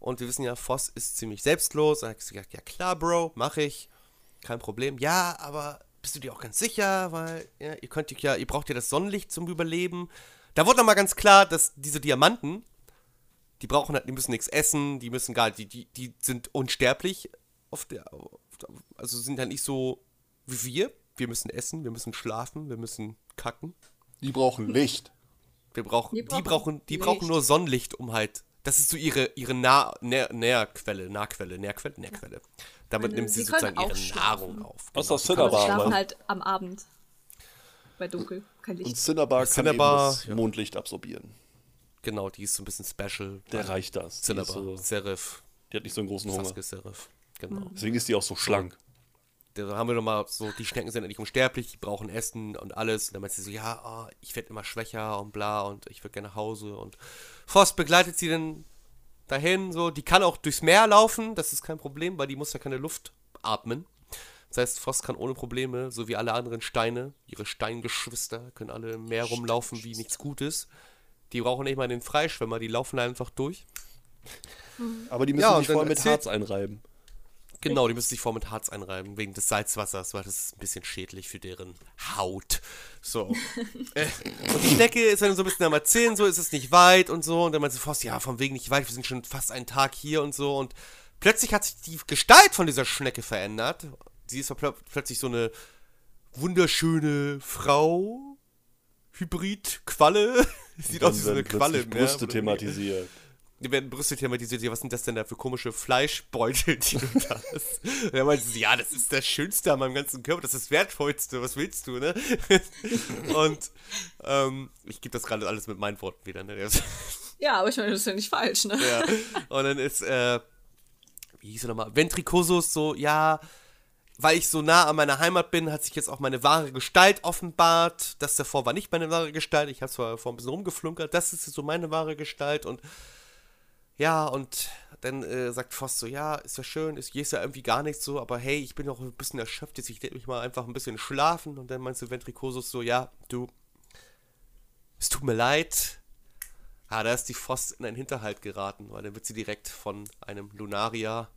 Und wir wissen ja, Voss ist ziemlich selbstlos. Da hat gesagt, ja klar, Bro, mach ich. Kein Problem. Ja, aber bist du dir auch ganz sicher? Weil, ja, ihr könnt ja, ihr braucht ja das Sonnenlicht zum Überleben. Da wurde nochmal ganz klar, dass diese Diamanten, die brauchen halt, die müssen nichts essen, die müssen gar, die, die, die sind unsterblich auf der, auf der, also sind halt nicht so wie wir. Wir müssen essen, wir müssen schlafen, wir müssen kacken. Die brauchen Licht. Wir brauchen, Die die brauchen brauchen, die brauchen nur Sonnenlicht, um halt, das ist so ihre, ihre nah, Nähr, Nährquelle, Nahquelle, Nährquelle, Nährquelle. Damit Meine, nimmt sie sie sozusagen ihre schlafen. Nahrung auf. Außer Genau. Cinnabar. Aber sie schlafen halt am Abend. Bei dunkel. Kein Und Licht. Cinnabar kann Cinnabar, eben das ja. Mondlicht absorbieren. Genau, die ist so ein bisschen special. Der reicht das. Cinnabar, so, Serif, die hat nicht so einen großen Hunger. Serif. Genau. Deswegen ist die auch so schlank. Da haben wir nochmal so, die Schnecken sind ja nicht unsterblich, die brauchen Essen und alles. Und dann meint sie so, ja, oh, ich werde immer schwächer und bla und ich würde gerne nach Hause. Und Voss begleitet sie dann dahin, so, die kann auch durchs Meer laufen, das ist kein Problem, weil die muss ja keine Luft atmen. Das heißt, Voss kann ohne Probleme, so wie alle anderen Steine, ihre Steingeschwister, können alle im Meer rumlaufen wie nichts Gutes. Die brauchen nicht mal den Freischwimmer, die laufen einfach durch. Aber die müssen Ja, sich vorher mit Harz einreiben. Genau, die müssen sich vor mit Harz einreiben, wegen des Salzwassers, weil das ist ein bisschen schädlich für deren Haut. So. [laughs] Äh, und die Schnecke ist dann so ein bisschen am Erzählen, so ist es nicht weit und so. Und dann meint sie Faust, ja, von wegen nicht weit, wir sind schon fast einen Tag hier und so. Und plötzlich hat sich die Gestalt von dieser Schnecke verändert. Sie ist plö- plötzlich so eine wunderschöne Frau. Hybrid-Qualle. [laughs] Sieht aus wie so eine Qualle. Brüste thematisiert. Die werden Brüste thematisiert. Ja, was sind das denn da für komische Fleischbeutel, die du da hast? Und er meinte ja, das ist das Schönste an meinem ganzen Körper, das ist das Wertvollste, was willst du, ne? [laughs] Und ähm, ich gebe das gerade alles mit meinen Worten wieder, ne? [laughs] Ja, aber ich meine, das ist ja nicht falsch, ne? ja. Und dann ist, äh, wie hieß er nochmal? Ventricosus so, ja, weil ich so nah an meiner Heimat bin, hat sich jetzt auch meine wahre Gestalt offenbart. Das davor war nicht meine wahre Gestalt. Ich habe zwar vor ein bisschen rumgeflunkert. Das ist jetzt so meine wahre Gestalt. Und ja, und dann äh, sagt Voss so, ja, ist ja schön, ist, ist ja irgendwie gar nichts so, aber hey, ich bin auch ein bisschen erschöpft jetzt, ich mich mal einfach ein bisschen schlafen. Und dann meinst du Ventricosus so, ja, du, es tut mir leid. Ah, da ist die Voss in einen Hinterhalt geraten, weil dann wird sie direkt von einem Lunaria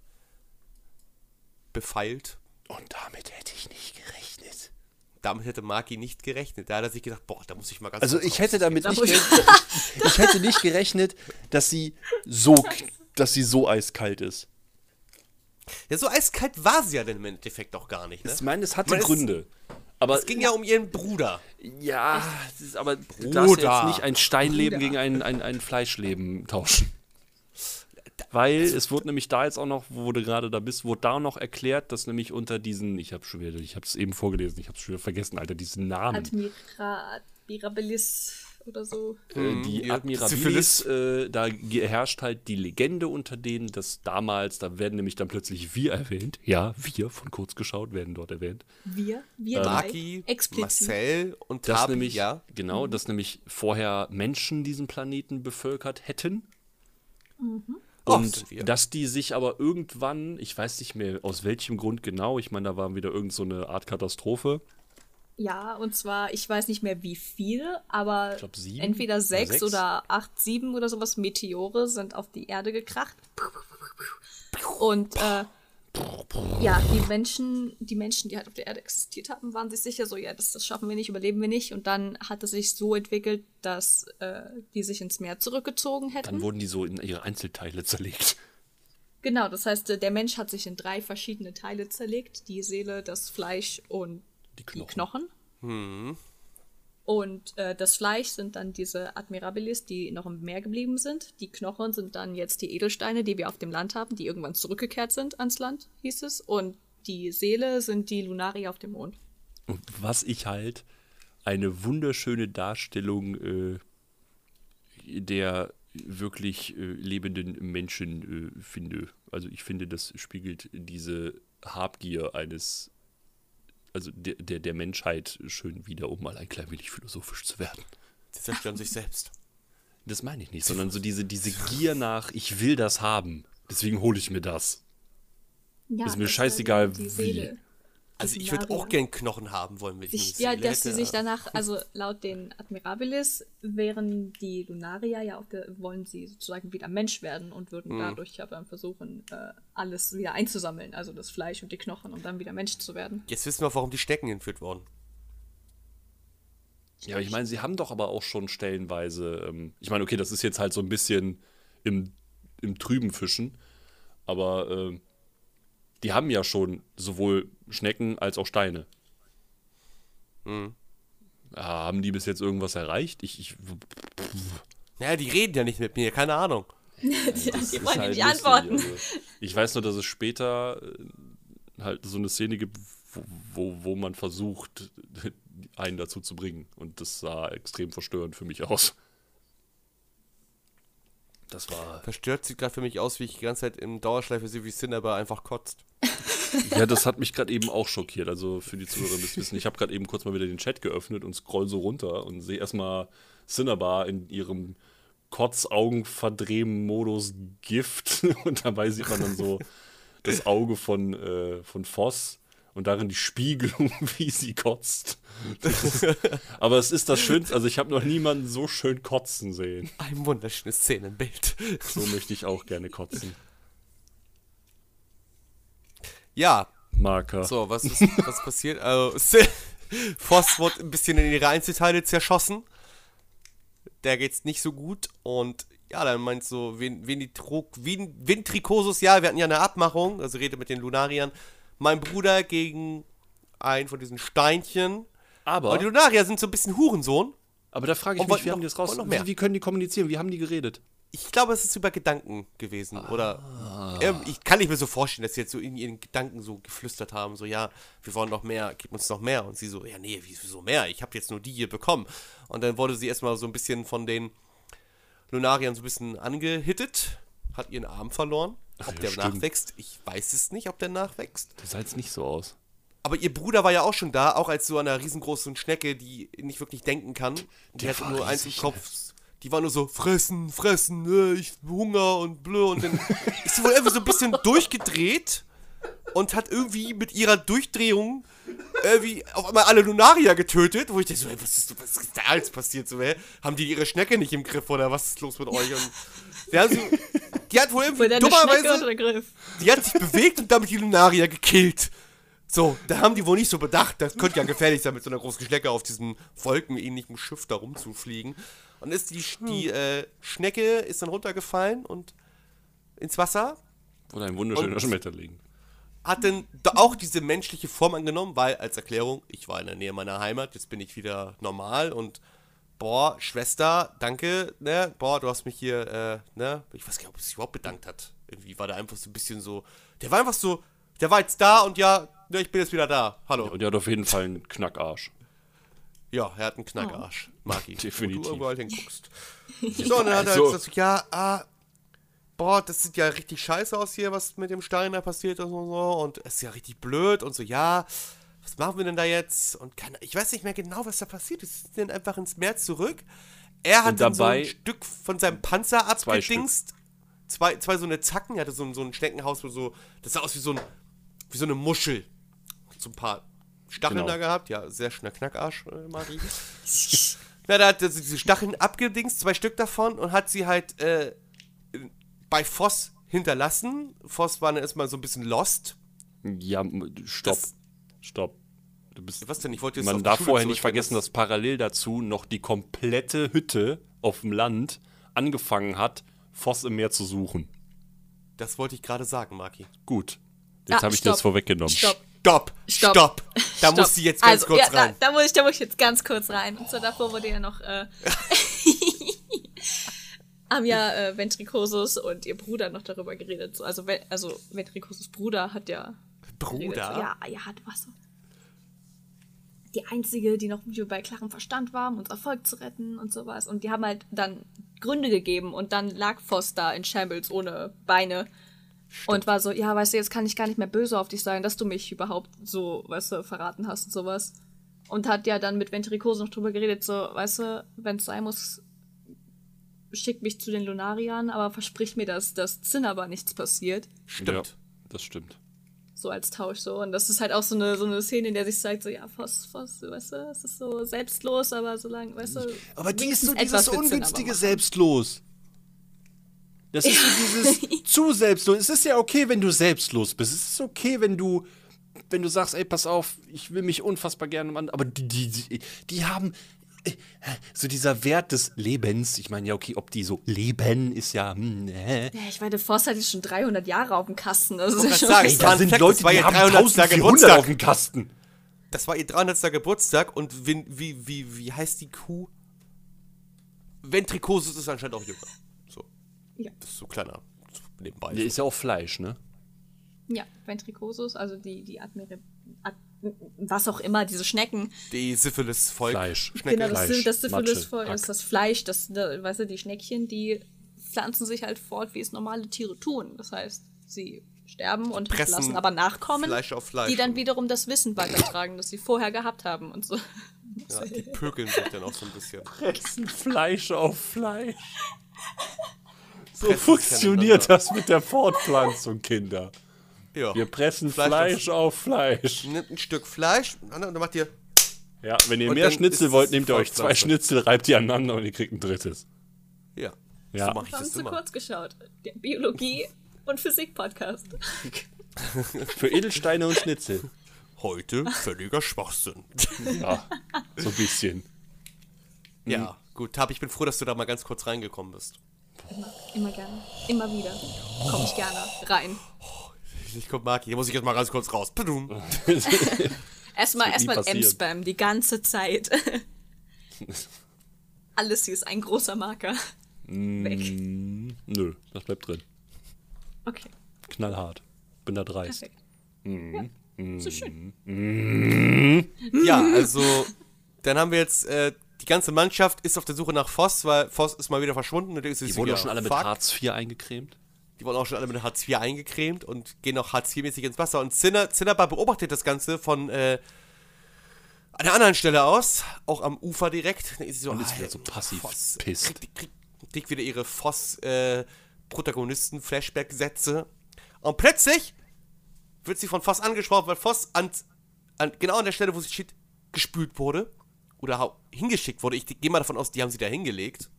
befeilt. Und damit hätte ich nicht gerechnet. Damit hätte Maki nicht gerechnet. Da hat er sich gedacht, boah, da muss ich mal ganz Also kurz ich hätte damit Da nicht gerechnet, [laughs] ich hätte nicht gerechnet, dass sie so dass sie so eiskalt ist. Ja, so eiskalt war sie ja denn im Endeffekt auch gar nicht, ne? Ich meine, es hatte meine, es- Gründe. Aber Es ging ja um ihren Bruder. ja, es ist, aber du darfst Bruder. jetzt nicht ein Steinleben Bruder. gegen ein, ein, ein Fleischleben tauschen. Weil es wurde nämlich da jetzt auch noch, wo du gerade da bist, wurde da noch erklärt, dass nämlich unter diesen, ich habe schon wieder, ich habe es eben vorgelesen, ich habe es schon wieder vergessen, Alter, diesen Namen. Admira, Admirabilis oder so. Äh, die ja, Admirabilis, Syphilis. äh, da herrscht halt die Legende unter denen, dass damals, da werden nämlich dann plötzlich wir erwähnt. Ja, wir von kurz geschaut werden dort erwähnt. Wir, wir drei. Maki, Explizit. Marcel und Dass Tabi, nämlich, ja. genau, dass nämlich vorher Menschen diesen Planeten bevölkert hätten. Och, Und wir. dass die sich aber irgendwann, ich weiß nicht mehr aus welchem Grund genau, ich meine, da war wieder irgend so eine Art Katastrophe. Ja, und zwar, ich weiß nicht mehr wie viel, aber glaub, sieben entweder sechs sechs. oder acht, sieben oder sowas Meteore sind auf die Erde gekracht. Und äh, ja, die Menschen, die Menschen, die halt auf der Erde existiert haben, waren sich sicher so, ja, das, das schaffen wir nicht, überleben wir nicht. Und dann hat es sich so entwickelt, dass äh, die sich ins Meer zurückgezogen hätten. Dann wurden die so in ihre Einzelteile zerlegt. Genau, das heißt, äh, der Mensch hat sich in drei verschiedene Teile zerlegt: die Seele, das Fleisch und Die die Knochen. Knochen. Und äh, das Fleisch sind dann diese Admirabilis, die noch im Meer geblieben sind. Die Knochen sind dann jetzt die Edelsteine, die wir auf dem Land haben, die irgendwann zurückgekehrt sind ans Land, hieß es. Und die Seele sind die Lunari auf dem Mond. Und was ich halt eine wunderschöne Darstellung äh, der wirklich äh, lebenden Menschen äh, finde. Also ich finde, das spiegelt diese Habgier eines, also der, der, der Menschheit schön wieder, um mal ein klein wenig philosophisch zu werden. Sie zerstören sich selbst. Das meine ich nicht, sondern so diese, diese Gier nach, ich will das haben, deswegen hole ich mir das. Ja, Ist mir das scheißegal, wie. Seele. Also ich würde auch gern Knochen haben wollen, wenn ich Sich, eine ja, dass sie sich aber- danach, [laughs] also laut den Admirabilis wären die Lunarier ja auch, wollen sie sozusagen wieder Mensch werden und Mhm. würden dadurch ja dann versuchen, äh, alles wieder einzusammeln, also das Fleisch und die Knochen, um dann wieder Mensch zu werden. Jetzt wissen wir, warum die Stecken entführt wurden. Ja, ich meine, sie haben doch aber auch schon stellenweise, ähm, ich meine, okay, das ist jetzt halt so ein bisschen im, im trüben Fischen, aber ähm, die haben ja schon sowohl Schnecken als auch Steine. Ja, haben die bis jetzt irgendwas erreicht? Ich, ich Naja, die reden ja nicht mit mir, keine Ahnung. [laughs] die ist wollen halt nicht antworten. also. Ich weiß nur, dass es später äh, halt so eine Szene gibt, wo, wo, wo man versucht, [laughs] einen dazu zu bringen. Und das sah extrem verstörend für mich aus. Das war. Verstört sieht gerade für mich aus, wie ich die ganze Zeit im Dauerschleife sehe, wie Cinnabar einfach kotzt. [laughs] Ja, das hat mich gerade eben auch schockiert. Also für die Zuhörer müsst ihr wissen, ich habe gerade eben kurz mal wieder den Chat geöffnet und scroll so runter und sehe erstmal Cinnabar in ihrem Kotzaugenverdrehen-Modus Gift [laughs] und dabei sieht man dann so das Auge von, äh, von Voss und darin die Spiegelung, [laughs] wie sie kotzt. [laughs] Ist, aber es ist das Schönste, also ich habe noch niemanden so schön kotzen sehen. Ein wunderschönes Szenenbild. So möchte ich auch gerne kotzen. Ja, Marker. so, was ist was passiert? Also, [laughs] Voss wird ein bisschen in ihre Einzelteile zerschossen. Der geht's nicht so gut. Und ja, dann meint so, Vin- Vinitro- Vin- Vintricosus, ja, wir hatten ja eine Abmachung, also redet mit den Lunariern. Mein Bruder gegen einen von diesen Steinchen. aber, Aber die Lunarier sind so ein bisschen Hurensohn. aber da frage ich Und mich, wie haben noch- die das raus? wollten noch mehr. Wie, wie können die kommunizieren? Wie haben die geredet? Ich glaube, es ist über Gedanken gewesen. Oder ähm, ich kann nicht mir so vorstellen, dass sie jetzt so in ihren Gedanken so geflüstert haben, so ja, wir wollen noch mehr, gib uns noch mehr. Und sie so, ja, nee, wieso mehr? Ich habe jetzt nur die hier bekommen. Und dann wurde sie erstmal so ein bisschen von den Lunariern so ein bisschen angehittet, hat ihren Arm verloren. Ob ja, der stimmt. nachwächst, ich weiß es nicht, ob der nachwächst. Das sah jetzt nicht so aus. Aber ihr Bruder war ja auch schon da, auch als so eine riesengroßen Schnecke, die nicht wirklich denken kann. Die Der hatte nur eins im Kopf. Die war nur so, fressen, fressen, äh, ich Hunger und blö. Und dann [laughs] ist sie wohl einfach so ein bisschen durchgedreht und hat irgendwie mit ihrer Durchdrehung irgendwie auf einmal alle Lunarier getötet, wo ich dachte so, ey, was ist, was ist da jetzt passiert? So, hä? Haben die ihre Schnecke nicht im Griff oder was ist los mit euch? Und die, haben so, die hat wohl irgendwie dummerweise die hat sich bewegt und damit die Lunarier gekillt. So, da haben die wohl nicht so bedacht. Das könnte ja gefährlich sein, mit so einer großen Schnecke auf diesem wolkenähnlichen Schiff da rumzufliegen. Und ist die, die äh, Schnecke ist dann runtergefallen und ins Wasser. Oder ein wunderschöner Und- Schmetterling. hat dann da auch diese menschliche Form angenommen, weil als Erklärung, ich war in der Nähe meiner Heimat, jetzt bin ich wieder normal und boah, Schwester, danke, ne, boah, du hast mich hier, äh, ne, ich weiß gar nicht, ob er sich überhaupt bedankt hat. Irgendwie war der einfach so ein bisschen so, der war einfach so, der war jetzt da und ja, ne, ich bin jetzt wieder da, hallo. Und er hat auf jeden Fall einen Knackarsch. Ja, er hat einen Knackarsch, mag ich. [laughs] Definitiv. Wo du überall hinguckst. [laughs] So, und dann hat er Also- gesagt, ja, ah, boah, das sieht ja richtig scheiße aus hier, was mit dem Stein da passiert ist und so. Und es ist ja richtig blöd und so, ja, was machen wir denn da jetzt? Und keine, ich weiß nicht mehr genau, was da passiert ist. Sie sind einfach ins Meer zurück. Er hat dann so ein Stück von seinem Panzer abgedingst. Zwei, zwei so eine Zacken, er hatte so, ein- so ein Schneckenhaus, wo so, das sah aus wie so, ein, wie so eine Muschel. So ein paar Stacheln Genau. da gehabt. Ja, sehr schöner Knackarsch, äh, Marie. [laughs] Na, da hat er diese Stacheln abgedingst, zwei Stück davon, und hat sie halt äh, bei Voss hinterlassen. Voss war dann erstmal so ein bisschen lost. Ja, stopp. Das- Stopp. Du bist, Was denn? Ich wollte jetzt man darf vorher nicht vergessen, dass parallel dazu noch die komplette Hütte auf dem Land angefangen hat, Voss im Meer zu suchen. Das wollte ich gerade sagen, Maki. Gut. Jetzt Ah, habe ich dir das vorweggenommen. Stopp. Stopp! Stopp. Stopp! Da Stopp. muss sie jetzt ganz also, kurz ja, rein. Da, da, muss ich, da muss ich jetzt ganz kurz rein. Und zwar davor wurde ja noch, äh, [laughs] haben ja äh, Ventrikosus und ihr Bruder noch darüber geredet. So, also, also Ventrikosus Bruder hat ja geredet. Bruder? So, ja, ja, du warst so die einzige, die noch bei klarem Verstand war, um unser Volk zu retten und sowas. Und die haben halt dann Gründe gegeben und dann lag Voss da in Shambles ohne Beine und war so, ja, weißt du, jetzt kann ich gar nicht mehr böse auf dich sein, dass du mich überhaupt so, weißt du, verraten hast und sowas. Und hat ja dann mit Ventrikose noch drüber geredet, so, weißt du, wenn es sein muss, schick mich zu den Lunariern, aber versprich mir, dass das Zinnaber nichts passiert. Stimmt. Ja, das stimmt. So als Tausch so. Und das ist halt auch so eine, so eine Szene, in der sich zeigt, so, ja, Voss, Voss, weißt du, es ist so selbstlos, aber solange, weißt du. Aber die ist so etwas dieses ungünstige. Selbstlos. Das ist so dieses [laughs] zu selbstlos. Es ist ja okay, wenn du selbstlos bist. Es ist okay, wenn du, wenn du sagst, ey, pass auf, ich will mich unfassbar gerne um andere. Aber die, die, die, die haben so dieser Wert des Lebens. Ich meine ja, okay, ob die so leben, ist ja, hm, äh. Ja, ich meine, Voss hat jetzt schon 300 Jahre auf dem Kasten. Grad schon sagen, Ey, da sind Leute, die ihr haben 300. 1400 Geburtstag. auf dem Kasten. Das war ihr 300. Geburtstag und wie, wie, wie, wie heißt die Kuh? Ventrikosus ist anscheinend auch jünger. So, Ja. das ist so kleiner. Nebenbei. Der ist ja auch Fleisch, ne? Ja, Ventrikosus, also die, die Admire, Ad, was auch immer, diese Schnecken. Die Syphilis-Volk. Fleisch. Schnecke. genau, das, Fleisch, das Syphilis voll Matsche, ist das Fleisch, das, da, weißt du, die Schneckchen, die pflanzen sich halt fort, wie es normale Tiere tun. Das heißt, sie sterben und pressen lassen aber Nachkommen, Fleisch auf Fleisch. die dann wiederum das Wissen weitertragen, das sie vorher gehabt haben und so. Ja, die pökeln sich dann auch so ein bisschen. Pressen Fleisch auf Fleisch. So Pressen funktioniert das mit der Fortpflanzung, Kinder. Ja. Wir pressen Fleisch Fleisch, auf Fleisch. Nimmt ein Stück Fleisch und dann macht ihr. Ja, wenn ihr Und mehr Schnitzel wollt, nehmt ihr euch zwei. Schnitzel, reibt die aneinander und ihr kriegt ein drittes. Ja. Ja. So mache ich Wir haben das zu immer. kurz geschaut. Der Biologie- und Physik-Podcast. [laughs] Für Edelsteine und Schnitzel. Heute völliger Schwachsinn. Ja, so ein bisschen. ja, gut. Tab, ich bin froh, dass du da mal ganz kurz reingekommen bist. Immer gerne. Immer wieder. Komme ich gerne rein. Ich komm, Marki, hier muss ich jetzt mal ganz kurz raus. Padum. [laughs] Erstmal erstmal. M-Spam die ganze Zeit. [laughs] Alles hier ist ein großer Marker. Weg. Nö, das bleibt drin. Okay, Knallhart. Bin da dreist. perfekt. Ja, so schön. Ja, also, dann haben wir jetzt, äh, die ganze Mannschaft ist auf der Suche nach Voss, weil Voss ist mal wieder verschwunden. Und Die wurden doch schon alle mit fuck. Hartz IV eingecremt. Die wurden auch schon alle mit Hartz IV eingecremt und gehen auch Hartz IV-mäßig ins Wasser. Und Zinner, Zinnerbar beobachtet das Ganze von äh, einer anderen Stelle aus, auch am Ufer direkt. Dann ist so, Und ist wieder so passiv Voss. pisst. Kriegt, kriegt, kriegt wieder ihre Voss-Protagonisten-Flashback-Sätze. und plötzlich wird sie von Voss angesprochen, weil Voss an, an, genau an der Stelle, wo sie steht, gespült wurde. Oder hingeschickt wurde. Ich gehe mal davon aus, die haben sie da hingelegt.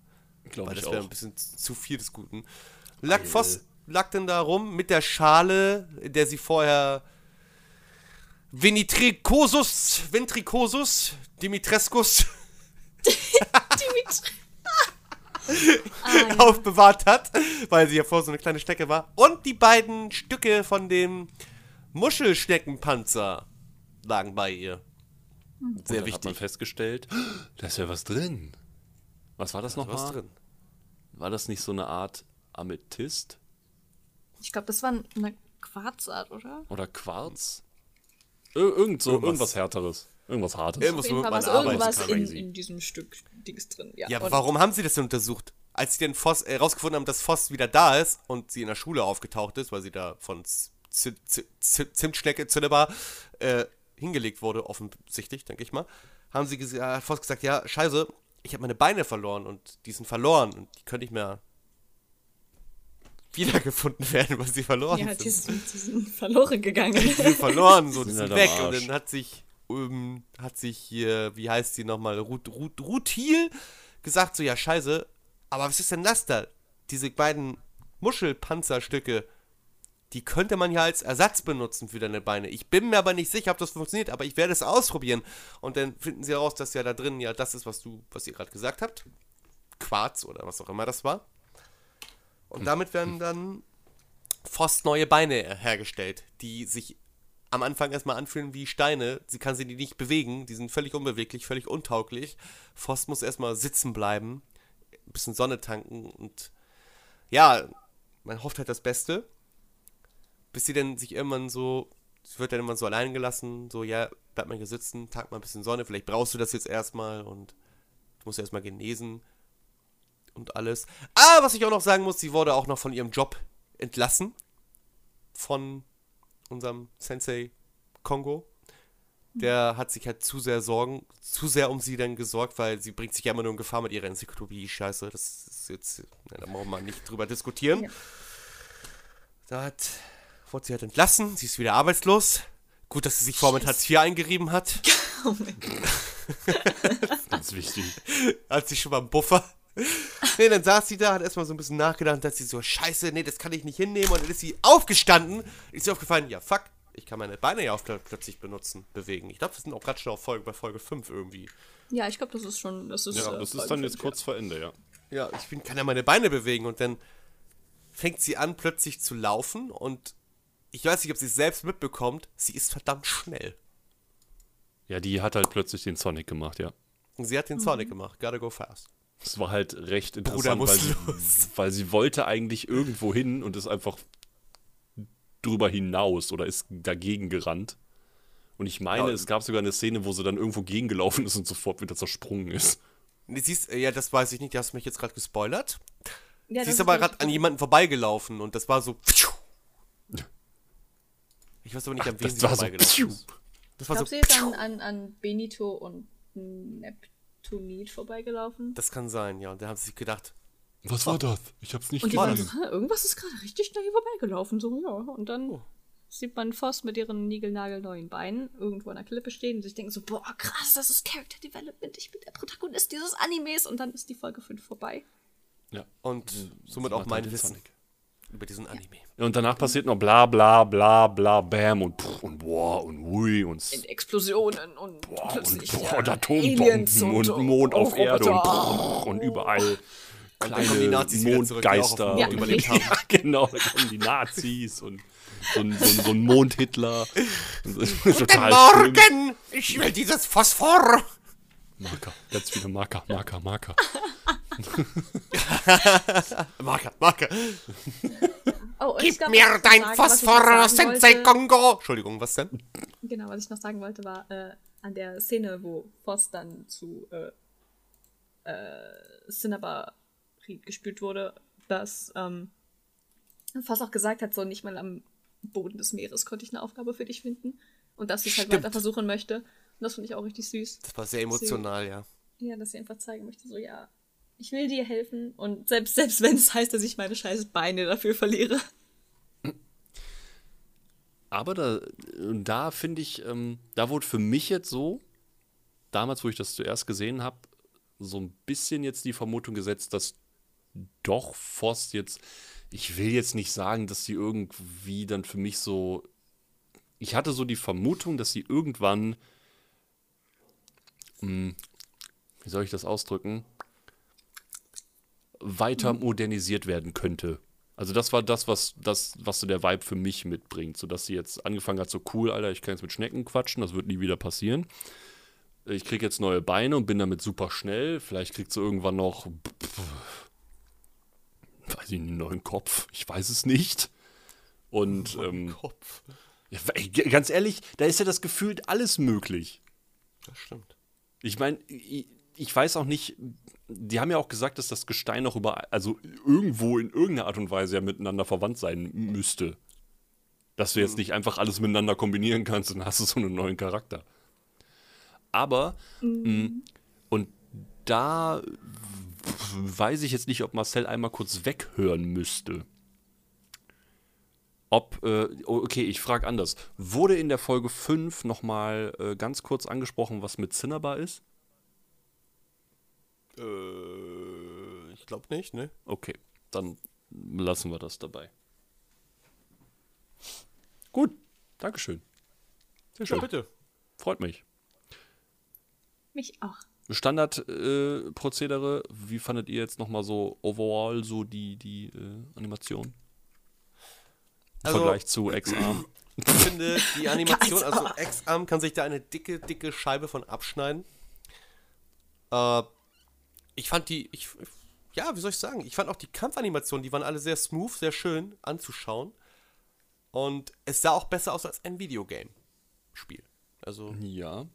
Glaube Weil ich das wäre ein bisschen zu viel des Guten. Lag Voss lag denn da rum mit der Schale, in der sie vorher Venitricosus, Ventricosus, Dimitrescus [laughs] Dimitri. ah, [laughs] aufbewahrt hat, weil sie ja vorher so eine kleine Stecke war. Und die beiden Stücke von dem Muschelschneckenpanzer lagen bei ihr. Sehr Dann hat man wichtig. festgestellt, [gasps] da ist ja was drin. Was war das Was nochmal? drin? War das nicht so eine Art Amethyst Ich glaube, das war eine Quarzart, oder? oder Quarz? Ir irgend so, Irgendwas. irgendwas härteres. Irgendwas hartes. Irgendwas, Auf jeden womit Fall man irgendwas kann. in, in diesem Stück Dings drin. Ja, Ja, aber warum haben sie das denn untersucht? Als sie den Voss äh, rausgefunden haben, dass Voss wieder da ist und sie in der Schule aufgetaucht ist, weil sie da von Z Z Z Zimtschnecke Zinnebar äh, hingelegt wurde, offensichtlich, denke ich mal, haben sie ges- hat Voss gesagt, ja, scheiße, ich habe meine Beine verloren und die sind verloren und die können nicht mehr wiedergefunden werden, weil sie verloren Ja, die sind. sind, die sind verloren gegangen. Die sind verloren, so, die Sind sind halt weg. Und dann hat sich, ähm, hat sich hier, wie heißt sie nochmal, Ruth, Ruth, Ruthil gesagt, so, ja, scheiße, aber was ist denn das da? Diese beiden Muschelpanzerstücke, die könnte man ja als Ersatz benutzen für deine Beine. Ich bin mir aber nicht sicher, ob das funktioniert, aber ich werde es ausprobieren. Und dann finden sie heraus, dass ja da drin ja das ist, was du, was ihr gerade gesagt habt. Quarz oder was auch immer das war. Und damit werden dann Voss neue Beine hergestellt, die sich am Anfang erstmal anfühlen wie Steine. Sie kann sie die nicht bewegen, die sind völlig unbeweglich, völlig untauglich. Voss muss erstmal sitzen bleiben, ein bisschen Sonne tanken und ja, man hofft halt das Beste. Bis sie dann sich irgendwann so, sie wird dann immer so allein gelassen, so, ja, bleib mal hier sitzen, tag mal ein bisschen Sonne, vielleicht brauchst du das jetzt erstmal und du musst erstmal genesen und alles. Ah, was ich auch noch sagen muss, sie wurde auch noch von ihrem Job entlassen. Von unserem Sensei Kongo. Der hat sich halt zu sehr Sorgen, zu sehr um sie dann gesorgt, weil sie bringt sich ja immer nur in Gefahr mit ihrer Enzyklopädie-Scheiße. Das ist jetzt, da brauchen wir nicht drüber diskutieren. Ja. Da hat, wurde sie halt entlassen, sie ist wieder arbeitslos. Gut, dass sie sich vorher mit Hartz IV eingerieben hat. [laughs] Oh mein Gott. [laughs] Ganz wichtig. hat sie schon mal einen Buffer. [laughs] Nee, dann saß sie da, hat erstmal so ein bisschen nachgedacht hat sie so, scheiße, nee, das kann ich nicht hinnehmen. Und dann ist sie aufgestanden. Ist ihr aufgefallen, ja, fuck, ich kann meine Beine ja auch pl- plötzlich benutzen, bewegen. Ich glaube, wir sind auch gerade schon auf Folge, bei Folge 5 irgendwie. Ja, ich glaube, das ist schon. Das ist, Ja, äh, das ist Folge dann jetzt fünf, kurz vor Ende, ja. Ja, ich bin, kann ja meine Beine bewegen. Und dann fängt sie an, plötzlich zu laufen. Und ich weiß nicht, ob sie es selbst mitbekommt, sie ist verdammt schnell. Ja, die hat halt plötzlich den Sonic gemacht, ja. Und sie hat den Sonic gemacht, gotta go fast. Das war halt recht interessant, weil sie, weil sie wollte eigentlich irgendwo hin und ist einfach drüber hinaus oder ist dagegen gerannt. Und ich meine, Ja. es gab sogar eine Szene, wo sie dann irgendwo gegengelaufen ist und sofort wieder zersprungen ist. Siehst, äh, ja, das weiß ich nicht, du hast mich jetzt gerade gespoilert. Ja, Sie ist aber gerade an jemanden vorbeigelaufen und das war so. Ich weiß aber nicht, an wen sie war so- vorbeigelaufen ist. Das Ich war glaube, so. sie ist an, an, an Benito und Neptunid vorbeigelaufen. Das kann sein, ja. Und da haben sie sich gedacht, Was war das? Ich hab's nicht Und die waren gesehen. "Hä, irgendwas ist gerade richtig schnell hier vorbeigelaufen. So, ja. Und dann Oh. sieht man Voss mit ihren niegelnagelneuen Beinen irgendwo an der Klippe stehen und sich denken so, boah, krass, das ist Character Development. Ich bin der Protagonist dieses Animes. Und dann ist die Folge 5 vorbei. Ja. und somit Sie auch mein Wissen Sonic. Über diesen Anime. Und danach passiert noch bla bla bla bla bam und pff, und boah und hui und, In Explosionen und boah, und, boah, und Atombomben und, und, Mond auf und Erde und, Roboter. pff, und überall dann kommen die kleine wieder Mondgeister. Mond Ja. und- überlebt haben. [laughs] Ja, genau, da kommen die Nazis und so ein, so ein, so ein Mondhitler. Schlimm. Morgen! Ich will dieses Phosphor! Marker, ganz viele Marker, Marker, Marker. [laughs] Marker, Marker. Oh, Gib glaub, mir dein sagen- Phosphor, Sensei wollte- Kongo! Entschuldigung, was denn? Genau, was ich noch sagen wollte, war äh, an der Szene, wo Voss dann zu äh, äh, Cinnabar gespült wurde, dass ähm, Voss auch gesagt hat, so nicht mal am Boden des Meeres konnte ich eine Aufgabe für dich finden und dass sie es halt Stimmt. weiter versuchen möchte. Und das finde ich auch richtig süß. Das war sehr emotional, ja. Ja, dass sie einfach zeigen möchte, so ja, ich will dir helfen und selbst, selbst wenn es heißt, dass ich meine scheiß Beine dafür verliere. Aber da, da finde ich, ähm, da wurde für mich jetzt so, damals, wo ich das zuerst gesehen habe, so ein bisschen jetzt die Vermutung gesetzt, dass doch Voss jetzt, ich will jetzt nicht sagen, dass sie irgendwie dann für mich so, ich hatte so die Vermutung, dass sie irgendwann, mh, wie soll ich das ausdrücken, weiter modernisiert werden könnte. Also das war das, was, das, was so der Vibe für mich mitbringt. So dass sie jetzt angefangen hat, so cool, Alter, ich kann jetzt mit Schnecken quatschen, das wird nie wieder passieren. Ich krieg jetzt neue Beine und bin damit super schnell. Vielleicht kriegt sie irgendwann noch, weiß ich einen neuen Kopf. Ich weiß es nicht. Und ähm, Kopf. ja, ganz ehrlich, da ist ja das Gefühl alles möglich. Das stimmt. Ich meine, ich, weiß auch nicht, die haben ja auch gesagt, dass das Gestein auch über, also irgendwo in irgendeiner Art und Weise ja miteinander verwandt sein müsste. Dass du jetzt nicht einfach alles miteinander kombinieren kannst und hast du so einen neuen Charakter. Aber, mh, und da weiß ich jetzt nicht, ob Marcel einmal kurz weghören müsste. Ob, äh, okay, ich frage anders. Wurde in der Folge 5 nochmal äh, ganz kurz angesprochen, was mit Cinnabar ist? Äh, ich glaube nicht, ne? Okay, dann lassen wir das dabei. Gut, Dankeschön. Sehr schön. Ja, bitte. Freut mich. Mich auch. Standardprozedere, äh, Prozedere, wie fandet ihr jetzt nochmal so overall so die, die äh, Animation? Im Also- Vergleich zu X-Arm. [clears throat] Ich finde, die Animation, also. X-Arm kann sich da eine dicke, dicke Scheibe von abschneiden. Äh, ich fand die, ich, ja, wie soll ich sagen? Ich fand auch die Kampfanimationen, die waren alle sehr smooth, sehr schön anzuschauen. Und es sah auch besser aus als ein Videogame-Spiel. Also, Ja.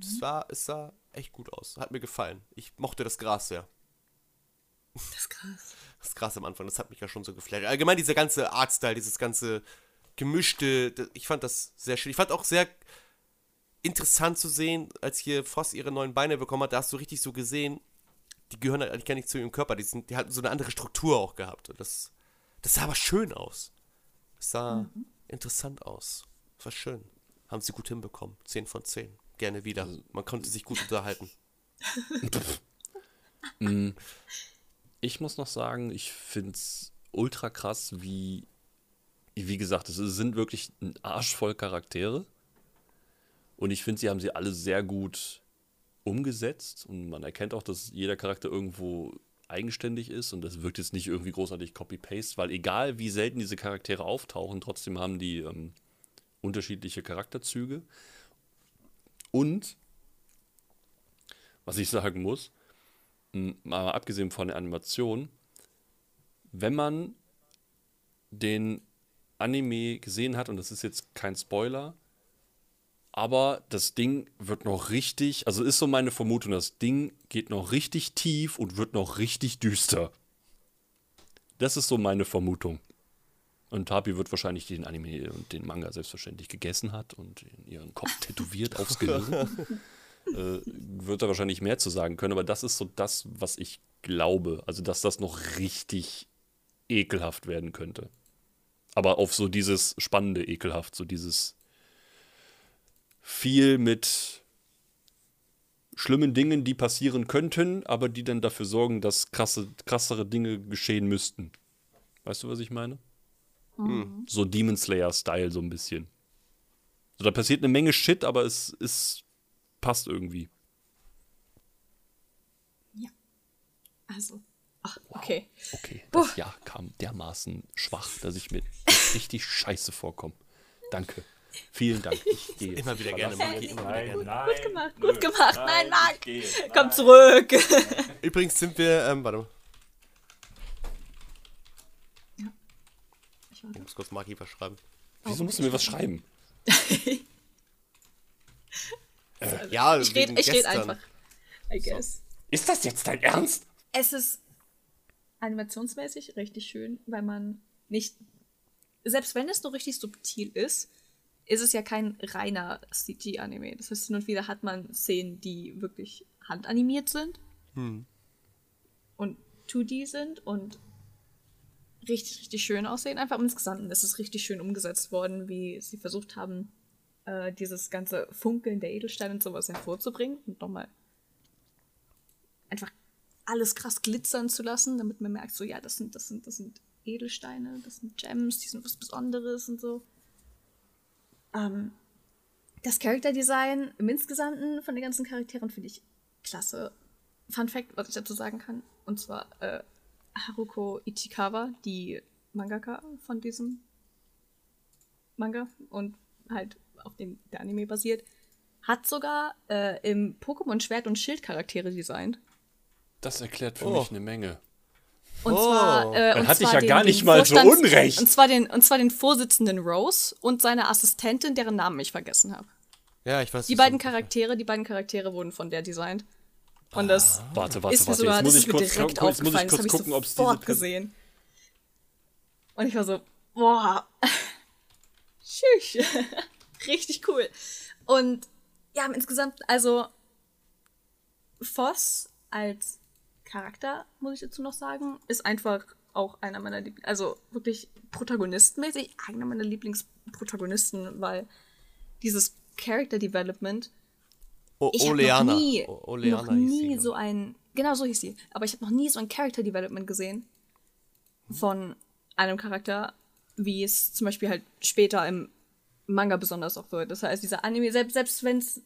es, war, es sah echt gut aus. Hat mir gefallen. Ich mochte das Gras sehr. Das krass. Das Gras am Anfang, das hat mich ja schon so geflasht. Allgemein dieser ganze Artstyle, dieses ganze gemischte, ich fand das sehr schön. Ich fand auch sehr interessant zu sehen, als hier Voss ihre neuen Beine bekommen hat, da hast du richtig so gesehen, die gehören halt eigentlich gar nicht zu ihrem Körper, die, sind, die hatten so eine andere Struktur auch gehabt. Und das, das sah aber schön aus. Das sah interessant aus. Das war schön. Haben sie gut hinbekommen. 10 von 10. Gerne wieder. Man konnte sich gut [laughs] unterhalten. [laughs] Ich muss noch sagen, ich finde es ultra krass, wie, wie gesagt, es sind wirklich ein Arsch voll Charaktere. Und ich finde, sie haben sie alle sehr gut umgesetzt. Und man erkennt auch, dass jeder Charakter irgendwo eigenständig ist. Und das wirkt jetzt nicht irgendwie großartig Copy-Paste, weil egal wie selten diese Charaktere auftauchen, trotzdem haben die ähm, unterschiedliche Charakterzüge. Und, was ich sagen muss, mal abgesehen von der Animation, wenn man den Anime gesehen hat, und das ist jetzt kein Spoiler, aber das Ding wird noch richtig, also ist so meine Vermutung, das Ding geht noch richtig tief und wird noch richtig düster. Das ist so meine Vermutung. Und Tapi wird wahrscheinlich den Anime und den Manga selbstverständlich gegessen hat und in ihren Kopf [laughs] tätowiert aufs Gehirn. äh, wird er wahrscheinlich mehr zu sagen können, aber das ist so das, was ich glaube. Also, dass das noch richtig ekelhaft werden könnte. Aber auf so dieses spannende ekelhaft, so dieses viel mit schlimmen Dingen, die passieren könnten, aber die dann dafür sorgen, dass krasse, krassere Dinge geschehen müssten. Weißt du, was ich meine? So Demon Slayer-Style so ein bisschen. So, da passiert eine Menge Shit, aber es, es passt irgendwie. Also. Ach, okay. Okay, das Jahr kam dermaßen schwach, dass ich mir [laughs] richtig scheiße vorkomme. Danke. Vielen Dank. Ich [laughs] gehe. Immer wieder gerne, Maki, immer wieder gerne. nein, Gut gemacht, gut gemacht. Nein, Marc. ich gehe. Komm zurück. [laughs] Übrigens sind wir, ähm, warte mal. Ich warte. Ich muss kurz Maki verschreiben. Wieso musst du mir was schreiben? [laughs] Ja, Ich rede ich red einfach. I guess. Ist das jetzt dein Ernst? Es ist animationsmäßig richtig schön, weil man nicht. Selbst wenn es nur richtig subtil ist, ist es ja kein reiner CG-Anime. Das heißt, hin und wieder hat man Szenen, die wirklich handanimiert sind und 2D sind und richtig, richtig schön aussehen. Einfach insgesamt ist es richtig schön umgesetzt worden, wie sie versucht haben, äh, dieses ganze Funkeln der Edelsteine und sowas hervorzubringen und nochmal einfach alles krass glitzern zu lassen, damit man merkt, so ja, das sind, das sind, das sind Edelsteine, das sind Gems, die sind was Besonderes und so. Ähm, das Charakterdesign im Insgesamten von den ganzen Charakteren finde ich klasse. Fun Fact, was ich dazu sagen kann, und zwar äh, Haruko Ichikawa, die Mangaka von diesem Manga und halt auf dem der Anime basiert, hat sogar äh, im Pokémon Schwert und Schild Charaktere designt. Das erklärt für Oh. mich eine Menge. Und Oh. zwar, äh, Dann und hatte ich zwar ja gar den- nicht den mal so Unrecht. Und zwar, den, und zwar den Vorsitzenden Rose und seine Assistentin, deren Namen ich vergessen habe. Ja, ich weiß. Die beiden du- Charaktere, die beiden Charaktere wurden von der designt. Und das Warte, warte, ist mir warte. sogar, jetzt muss das ich kurz, direkt jetzt muss ich Das kurz habe gucken, ich ob es diese gesehen. Und ich war so, boah, [laughs] tschüss. [laughs] Richtig cool. Und ja, insgesamt, also Voss als Charakter, muss ich dazu noch sagen, ist einfach auch einer meiner Lieblings... Also wirklich protagonistenmäßig einer meiner Lieblingsprotagonisten, weil dieses Character Development O ich habe Oleana. noch nie, Oleana noch nie so ein, genau so hieß sie, aber ich habe noch nie so ein Character Development gesehen von einem Charakter, wie es zum Beispiel halt später im Manga besonders auch wird. Das heißt, dieser Anime, selbst, selbst wenn es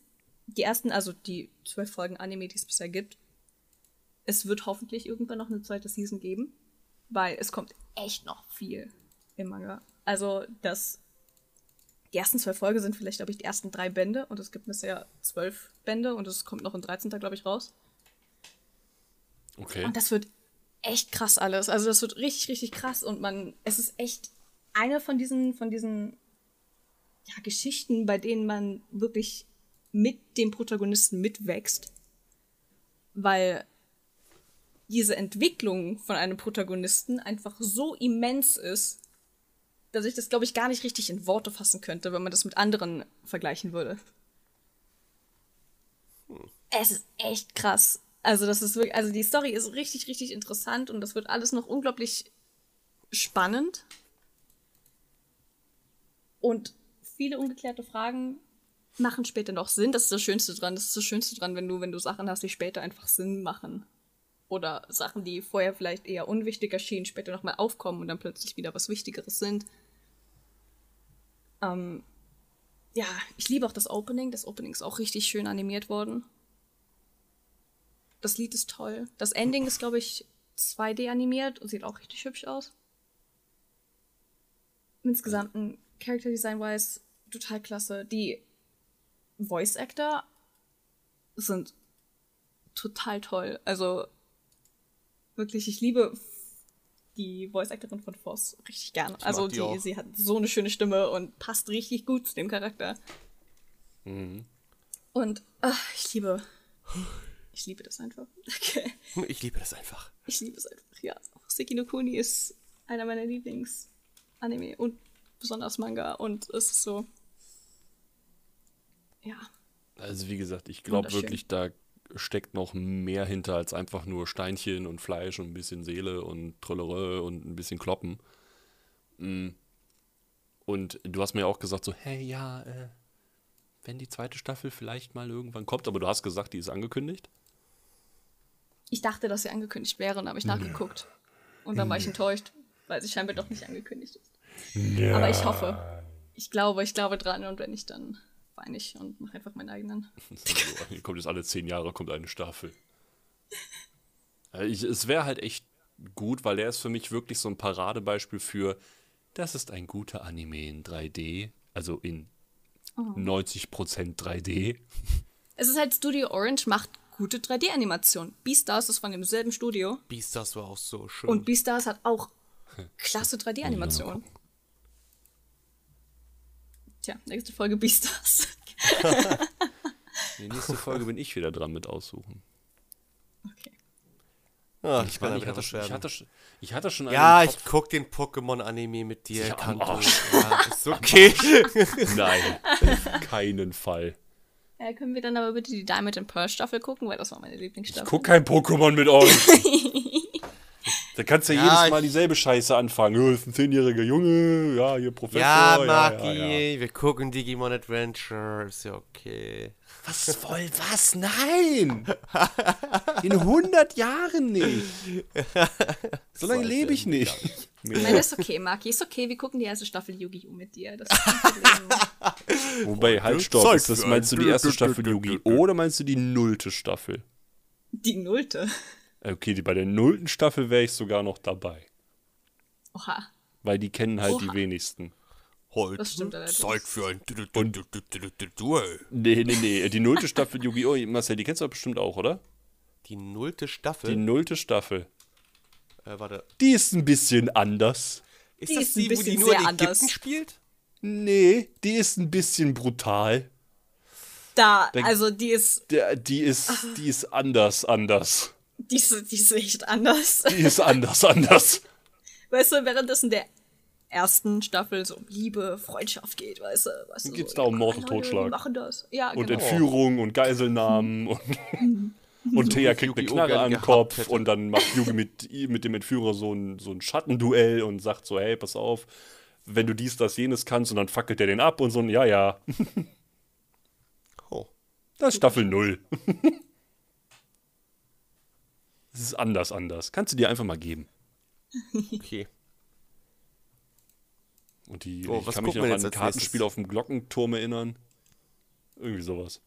die ersten, also die zwölf Folgen Anime, die es bisher gibt, es wird hoffentlich irgendwann noch eine zweite Season geben, weil es kommt echt noch viel im Manga. Also das die ersten zwölf Folgen sind vielleicht, glaube ich, die ersten drei Bände und es gibt bisher zwölf Bände und es kommt noch ein 13. glaube ich, raus. Okay. Und das wird echt krass alles. Also das wird richtig, richtig krass und man, es ist echt eine von diesen, von diesen ja, Geschichten, bei denen man wirklich mit dem Protagonisten mitwächst. Weil diese Entwicklung von einem Protagonisten einfach so immens ist, dass ich das, glaube ich, gar nicht richtig in Worte fassen könnte, wenn man das mit anderen vergleichen würde. Es ist echt krass. Also, das ist wirklich, also die Story ist richtig, richtig interessant und das wird alles noch unglaublich spannend. Und viele ungeklärte Fragen machen später noch Sinn. Das ist das Schönste dran. Das ist das Schönste dran, wenn du, wenn du Sachen hast, die später einfach Sinn machen. Oder Sachen, die vorher vielleicht eher unwichtig erschienen, später nochmal aufkommen und dann plötzlich wieder was Wichtigeres sind. Ähm, ja, ich liebe auch das Opening. Das Opening ist auch richtig schön animiert worden. Das Lied ist toll. Das Ending ist, glaube ich, 2D animiert und sieht auch richtig hübsch aus. Insgesamt ein Character Design-wise total klasse. Die Voice Actor sind total toll. Also wirklich, ich liebe die Voice Actorin von Voss richtig gerne. Also die die, sie hat so eine schöne Stimme und passt richtig gut zu dem Charakter. Und ach, ich liebe, ich liebe das einfach. [laughs] Okay. Ich liebe das einfach. Ich liebe es einfach, ja. Seki no Kuni ist einer meiner Lieblings-Anime und besonders Manga und es ist so. Ja. Also wie gesagt, ich glaube wirklich, da steckt noch mehr hinter als einfach nur Steinchen und Fleisch und ein bisschen Seele und Trollerö und ein bisschen Kloppen. Mm. Und du hast mir auch gesagt so, hey, ja, äh, wenn die zweite Staffel vielleicht mal irgendwann kommt, aber du hast gesagt, die ist angekündigt. Ich dachte, dass sie angekündigt wäre und habe ich nachgeguckt. Und dann war ich enttäuscht, weil sie scheinbar doch nicht angekündigt ist. Aber ich hoffe. Ich glaube, ich glaube dran und wenn nicht, dann weine ich und mache einfach meinen eigenen. So, [laughs] hier kommt jetzt alle zehn Jahre kommt eine Staffel. Äh, Ich, es wäre halt echt gut, weil der ist für mich wirklich so ein Paradebeispiel für, das ist ein guter Anime in 3D, also in 90% 3D. Es ist halt Studio Orange macht gute 3D-Animation. Beastars ist von demselben Studio Beastars war auch so schön. und Beastars hat auch [laughs] klasse 3D-Animation. Tja, nächste Folge Beastars. Die nächste Folge bin ich wieder dran mit aussuchen. Okay. ah, Ich, ich kann meine, ich, hatte, schon- ich, hatte, schon- ich hatte schon Ja, einen ich guck den Pokémon-Anime mit dir, Kanto. Arsch. Ja, ist okay. Nein, auf keinen Fall. Ja, können wir dann aber bitte die Diamond and Pearl Staffel gucken, weil das war meine Ich Lieblingsstaffel. guck kein Pokémon mit euch. [laughs] Da kannst du ja, Ja, jedes Mal dieselbe Scheiße anfangen. Oh, ist ein zehnjähriger Junge, ja, hier Professor. ja, Maki, ja, ja. wir gucken Digimon Adventure, ist ja okay. Was voll was? Nein! In 100 Jahren nicht. So lange lebe ich nicht. Nein, ist okay, Maki. Ist okay, wir gucken die erste Staffel Yu-Gi-Oh! mit dir. Das ist kein Problem. Wobei, halt, stopp. Ist das, meinst du die erste Staffel Yu-Gi-Oh! oder meinst du die nullte Staffel? die Nullte. Okay, die, bei der nullten Staffel wäre ich sogar noch dabei. Oha. weil die kennen halt die Oha. wenigsten. Heute Das stimmt allerdings. Zeit für ein Du- Du- Du- Du- Du- Du- Du- Duell. Nee, nee, nee. Die nullte Staffel Yu-Gi-Oh! [laughs] Marcel, die kennst du doch bestimmt auch, oder? Die nullte Die Staffel. nullte Staffel. äh, warte. Die ist ein bisschen anders. Ist Die das ist die, wo die nur in Ägypten anders. spielt? Nee, die ist ein bisschen brutal. Da, Da- also die ist, Der, die ist, die ist anders, anders. Die ist, die ist echt anders. Die ist anders, anders. Weißt du, währenddessen der ersten Staffel so um Liebe, Freundschaft geht, weißt du, weißt du Geht's so, da um Mord und Totschlag. wir machen das. Ja, Und genau. Entführung und Geiselnahmen und, und Thea kriegt eine! Knarre an den Kopf hätte. und dann macht Yugi mit, mit dem Entführer so ein, so ein Schattenduell und sagt so, hey, pass auf, wenn du dies, das, jenes kannst und dann fackelt der den ab und so, ein ja, ja, Oh. das ist Staffel 0. Es ist anders, anders. Kannst du dir einfach mal geben. Okay. Und die, Oh, ich was kann mich noch an ein Kartenspiel nächstes? auf dem Glockenturm erinnern. Irgendwie sowas.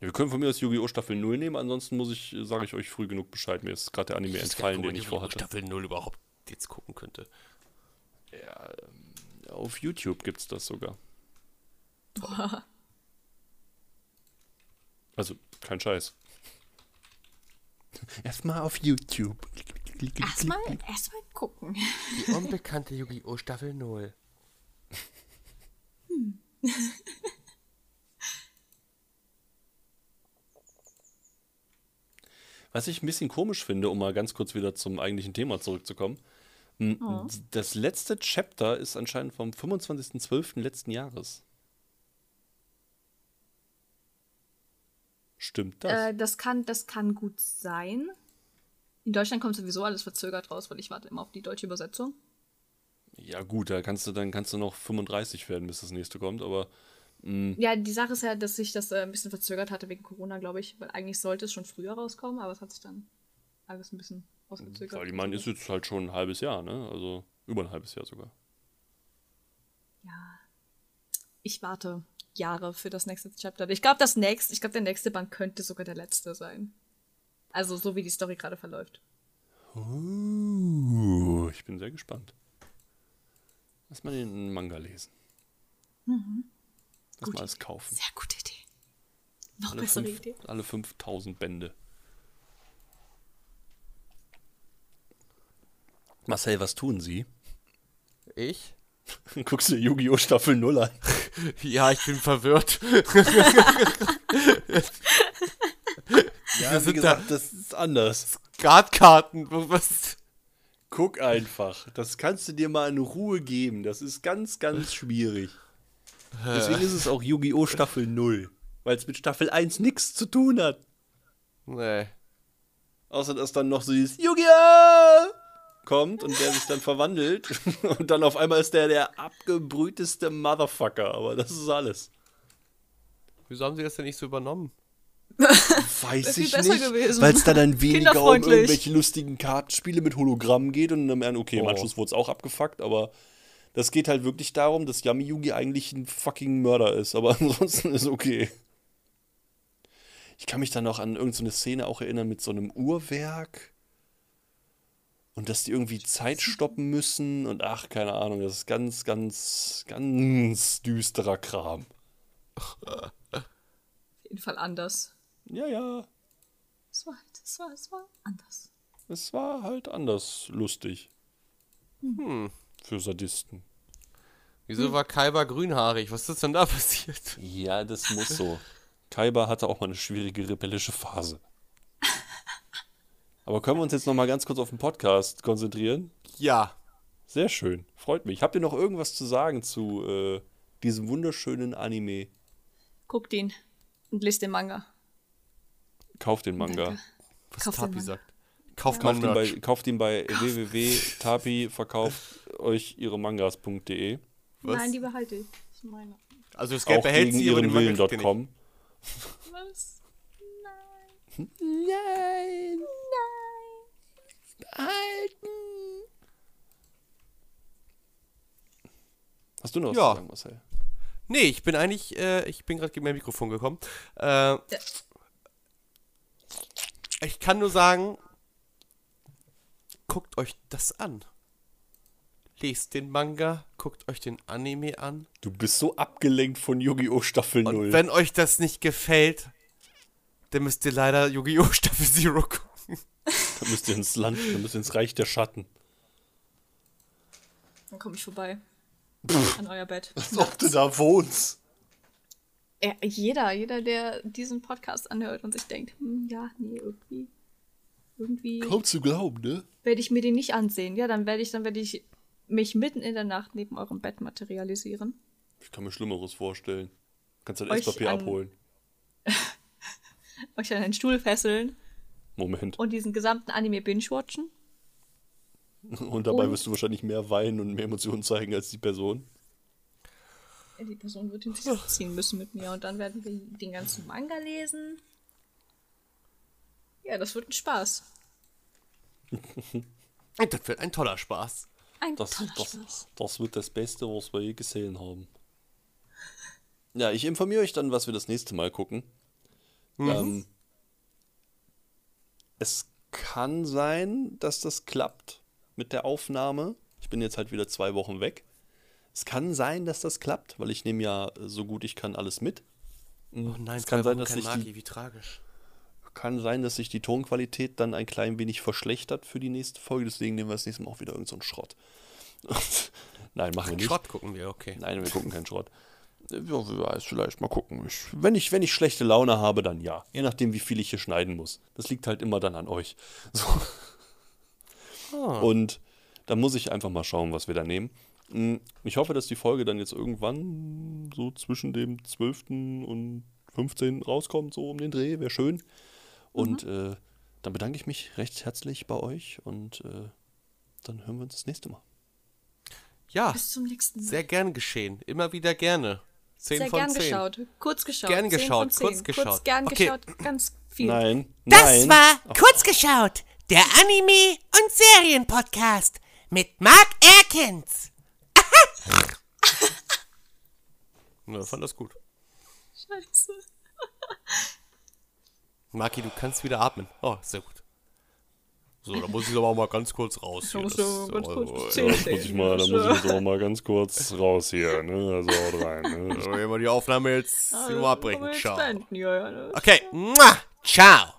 Ja, wir können von mir aus Yu-Gi-Oh! Staffel 0 nehmen, ansonsten muss ich, sage ich euch früh genug Bescheid. Mir ist gerade der Anime entfallen, den ich vorhatte. Staffel 0 überhaupt jetzt gucken könnte. Auf YouTube gibt's das sogar. [laughs] Also, kein Scheiß. Erstmal auf YouTube. Erstmal, erstmal gucken. Die unbekannte Yu-Gi-Oh! Staffel 0. Was ich ein bisschen komisch finde, um mal ganz kurz wieder zum eigentlichen Thema zurückzukommen. m, Das letzte Chapter ist anscheinend vom 25.12. letzten Jahres. Stimmt das? Äh, das, kann, das kann gut sein. In Deutschland kommt sowieso alles verzögert raus, weil ich warte immer auf die deutsche Übersetzung. ja gut, da kannst du, dann kannst du noch 35 werden, bis das nächste kommt, aber Ja, die Sache ist ja, dass sich das äh, ein bisschen verzögert hatte wegen Corona, glaube ich. Weil eigentlich sollte es schon früher rauskommen, aber es hat sich dann alles ein bisschen rausgezögert. weil ich meine, ist jetzt halt schon ein halbes Jahr, ne? Also über ein halbes Jahr sogar. Ja. Ich warte Jahre für das nächste Chapter. Ich glaube, das nächste, ich glaube, der nächste Band könnte sogar der letzte sein. Also so wie die Story gerade verläuft. Uh, ich bin sehr gespannt. Lass mal den Manga lesen. Lass Gute mal alles kaufen. Sehr gute Idee. Noch Alle, bessere fünf, Idee. alle 5000 Bände. Marcel, was tun Sie? Ich? [laughs] Guckst du Yu-Gi-Oh! Staffel 0 an? [laughs] Ja, ich bin verwirrt. [laughs] Ja, wie gesagt, das ist anders. Skatkarten. Was? Guck einfach. Das kannst du dir mal in Ruhe geben. Das ist ganz, ganz schwierig. Deswegen ist es auch Yu-Gi-Oh! Staffel 0. Weil es mit Staffel 1 nichts zu tun hat. Nee. Außer dass dann noch so dieses Yu-Gi-Oh! Kommt und der sich dann verwandelt. [laughs] Und dann auf einmal ist der der abgebrühteste Motherfucker. Aber das ist alles. Wieso haben sie das denn nicht so übernommen? [laughs] Weiß ich nicht. Weil es da dann weniger um irgendwelche lustigen Kartenspiele mit Hologramm geht und dann, okay, im Oh. Anschluss wurde es auch abgefuckt, aber das geht halt wirklich darum, dass Yami Yugi eigentlich ein fucking Mörder ist, aber [laughs] ansonsten ist okay. Ich kann mich dann noch an irgendeine Szene auch erinnern mit so einem Uhrwerk und dass die irgendwie Zeit stoppen müssen und ach, keine Ahnung, das ist ganz, ganz, ganz düsterer Kram. Auf jeden Fall anders. Ja, ja, Es war, es war, es war anders. es war halt anders lustig. Für Sadisten. Wieso war Kaiba grünhaarig? Was ist denn da [laughs] passiert? Ja, das muss so. Kaiba hatte auch mal eine schwierige rebellische Phase. Aber können wir uns jetzt noch mal ganz kurz auf den Podcast konzentrieren? Ja. Sehr schön, freut mich. Habt ihr noch irgendwas zu sagen zu äh, diesem wunderschönen Anime? Guckt ihn und lest den Manga. Kauft den Manga. Danke. Was Kauf den Tapi Manga. sagt. Kauft man Kauft ihn, bei, kauft ihn bei www.tapi verkauft euch ihre mangas.de. Was? Nein, die behalte ich. Ich meine. Also das Geld behält gegen sie, ihren. Willen.com. Was? [laughs] Nein. Nein! Nein. Hast du noch was Ja. zu sagen, Marcel? Nee, ich bin eigentlich, äh, ich bin gerade gegen mein Mikrofon gekommen. Äh, ich kann nur sagen, guckt euch das an. lest den Manga, guckt euch den Anime an. Du bist so abgelenkt von Yu-Gi-Oh! Staffel Und 0. wenn euch das nicht gefällt, dann müsst ihr leider Yu-Gi-Oh! [laughs] Staffel Zero gucken. Dann müsst ihr ins Land, dann müsst ihr ins Reich der Schatten. Dann komme ich vorbei. An euer Bett. Als ob du da wohnst. Ja, jeder, jeder, der diesen Podcast anhört und sich denkt, hm, ja, nee, irgendwie, irgendwie Kaum zu glauben, ne? werde ich mir den nicht ansehen. Ja, dann werde ich, dann werde ich mich mitten in der Nacht neben eurem Bett materialisieren. Ich kann mir Schlimmeres vorstellen. Kannst halt Esspapier an- abholen. [laughs] Euch an einen Stuhl fesseln Moment. und diesen gesamten Anime binge-watchen. [laughs] Und dabei Und- wirst du wahrscheinlich mehr weinen und mehr Emotionen zeigen als die Person. Die Person wird ihn sich [laughs] ziehen müssen mit mir und dann werden wir den ganzen Manga lesen. Ja, das wird ein Spaß. Und [laughs] das wird ein toller Spaß. Ein Das, toller das, Spaß. das wird das Beste, was wir je gesehen haben. Ja, ich informiere euch dann, was wir das nächste Mal gucken. Ähm, es kann sein, dass das klappt mit der Aufnahme. Ich bin jetzt halt wieder zwei Wochen weg. Es kann sein, dass das klappt, weil ich nehme ja so gut ich kann alles mit. Oh nein, es kann sein, dass kein sich Maki, die, wie tragisch. kann sein, dass sich die Tonqualität dann ein klein wenig verschlechtert für die nächste Folge. Deswegen nehmen wir das nächste Mal auch wieder irgendeinen so Schrott. [laughs] Nein, machen wir nicht. Schrott gucken wir, okay. Nein, wir gucken keinen Schrott. Ja, wer weiß, vielleicht mal gucken. Ich, wenn, ich, wenn ich schlechte Laune habe, dann ja. Je nachdem, wie viel ich hier schneiden muss. Das liegt halt immer dann an euch. [laughs] So. Ah. Und da muss ich einfach mal schauen, was wir da nehmen. Mm, Ich hoffe, dass die Folge dann jetzt irgendwann so zwischen dem 12. und 15. rauskommt, so um den Dreh. Wäre schön. Und äh, dann bedanke ich mich recht herzlich bei euch und äh, dann hören wir uns das nächste Mal. Ja, Bis zum nächsten Mal. sehr gern geschehen. Immer wieder gerne. Zehn Sehr von gern zehn. geschaut. Kurz geschaut. Gern 10 geschaut, von 10. kurz geschaut. Kurz gern Okay. geschaut. Ganz viel. Nein, Das nein. war kurz geschaut, der Anime- und Serienpodcast mit Mark Erkens. [laughs] Ja, fand das gut. Scheiße. Maki, du kannst wieder atmen. Oh, sehr gut. So, da muss ich aber auch mal ganz kurz raus. Hier. Das- ganz kurz zählen. Das muss ich mal, da muss ich jetzt auch mal ganz kurz raus hier, ne? Also haut rein, ne? So, wenn wir die Aufnahme jetzt mal abbrechen. Ciao. Ja, ja, ne? Okay. Mua. Ciao.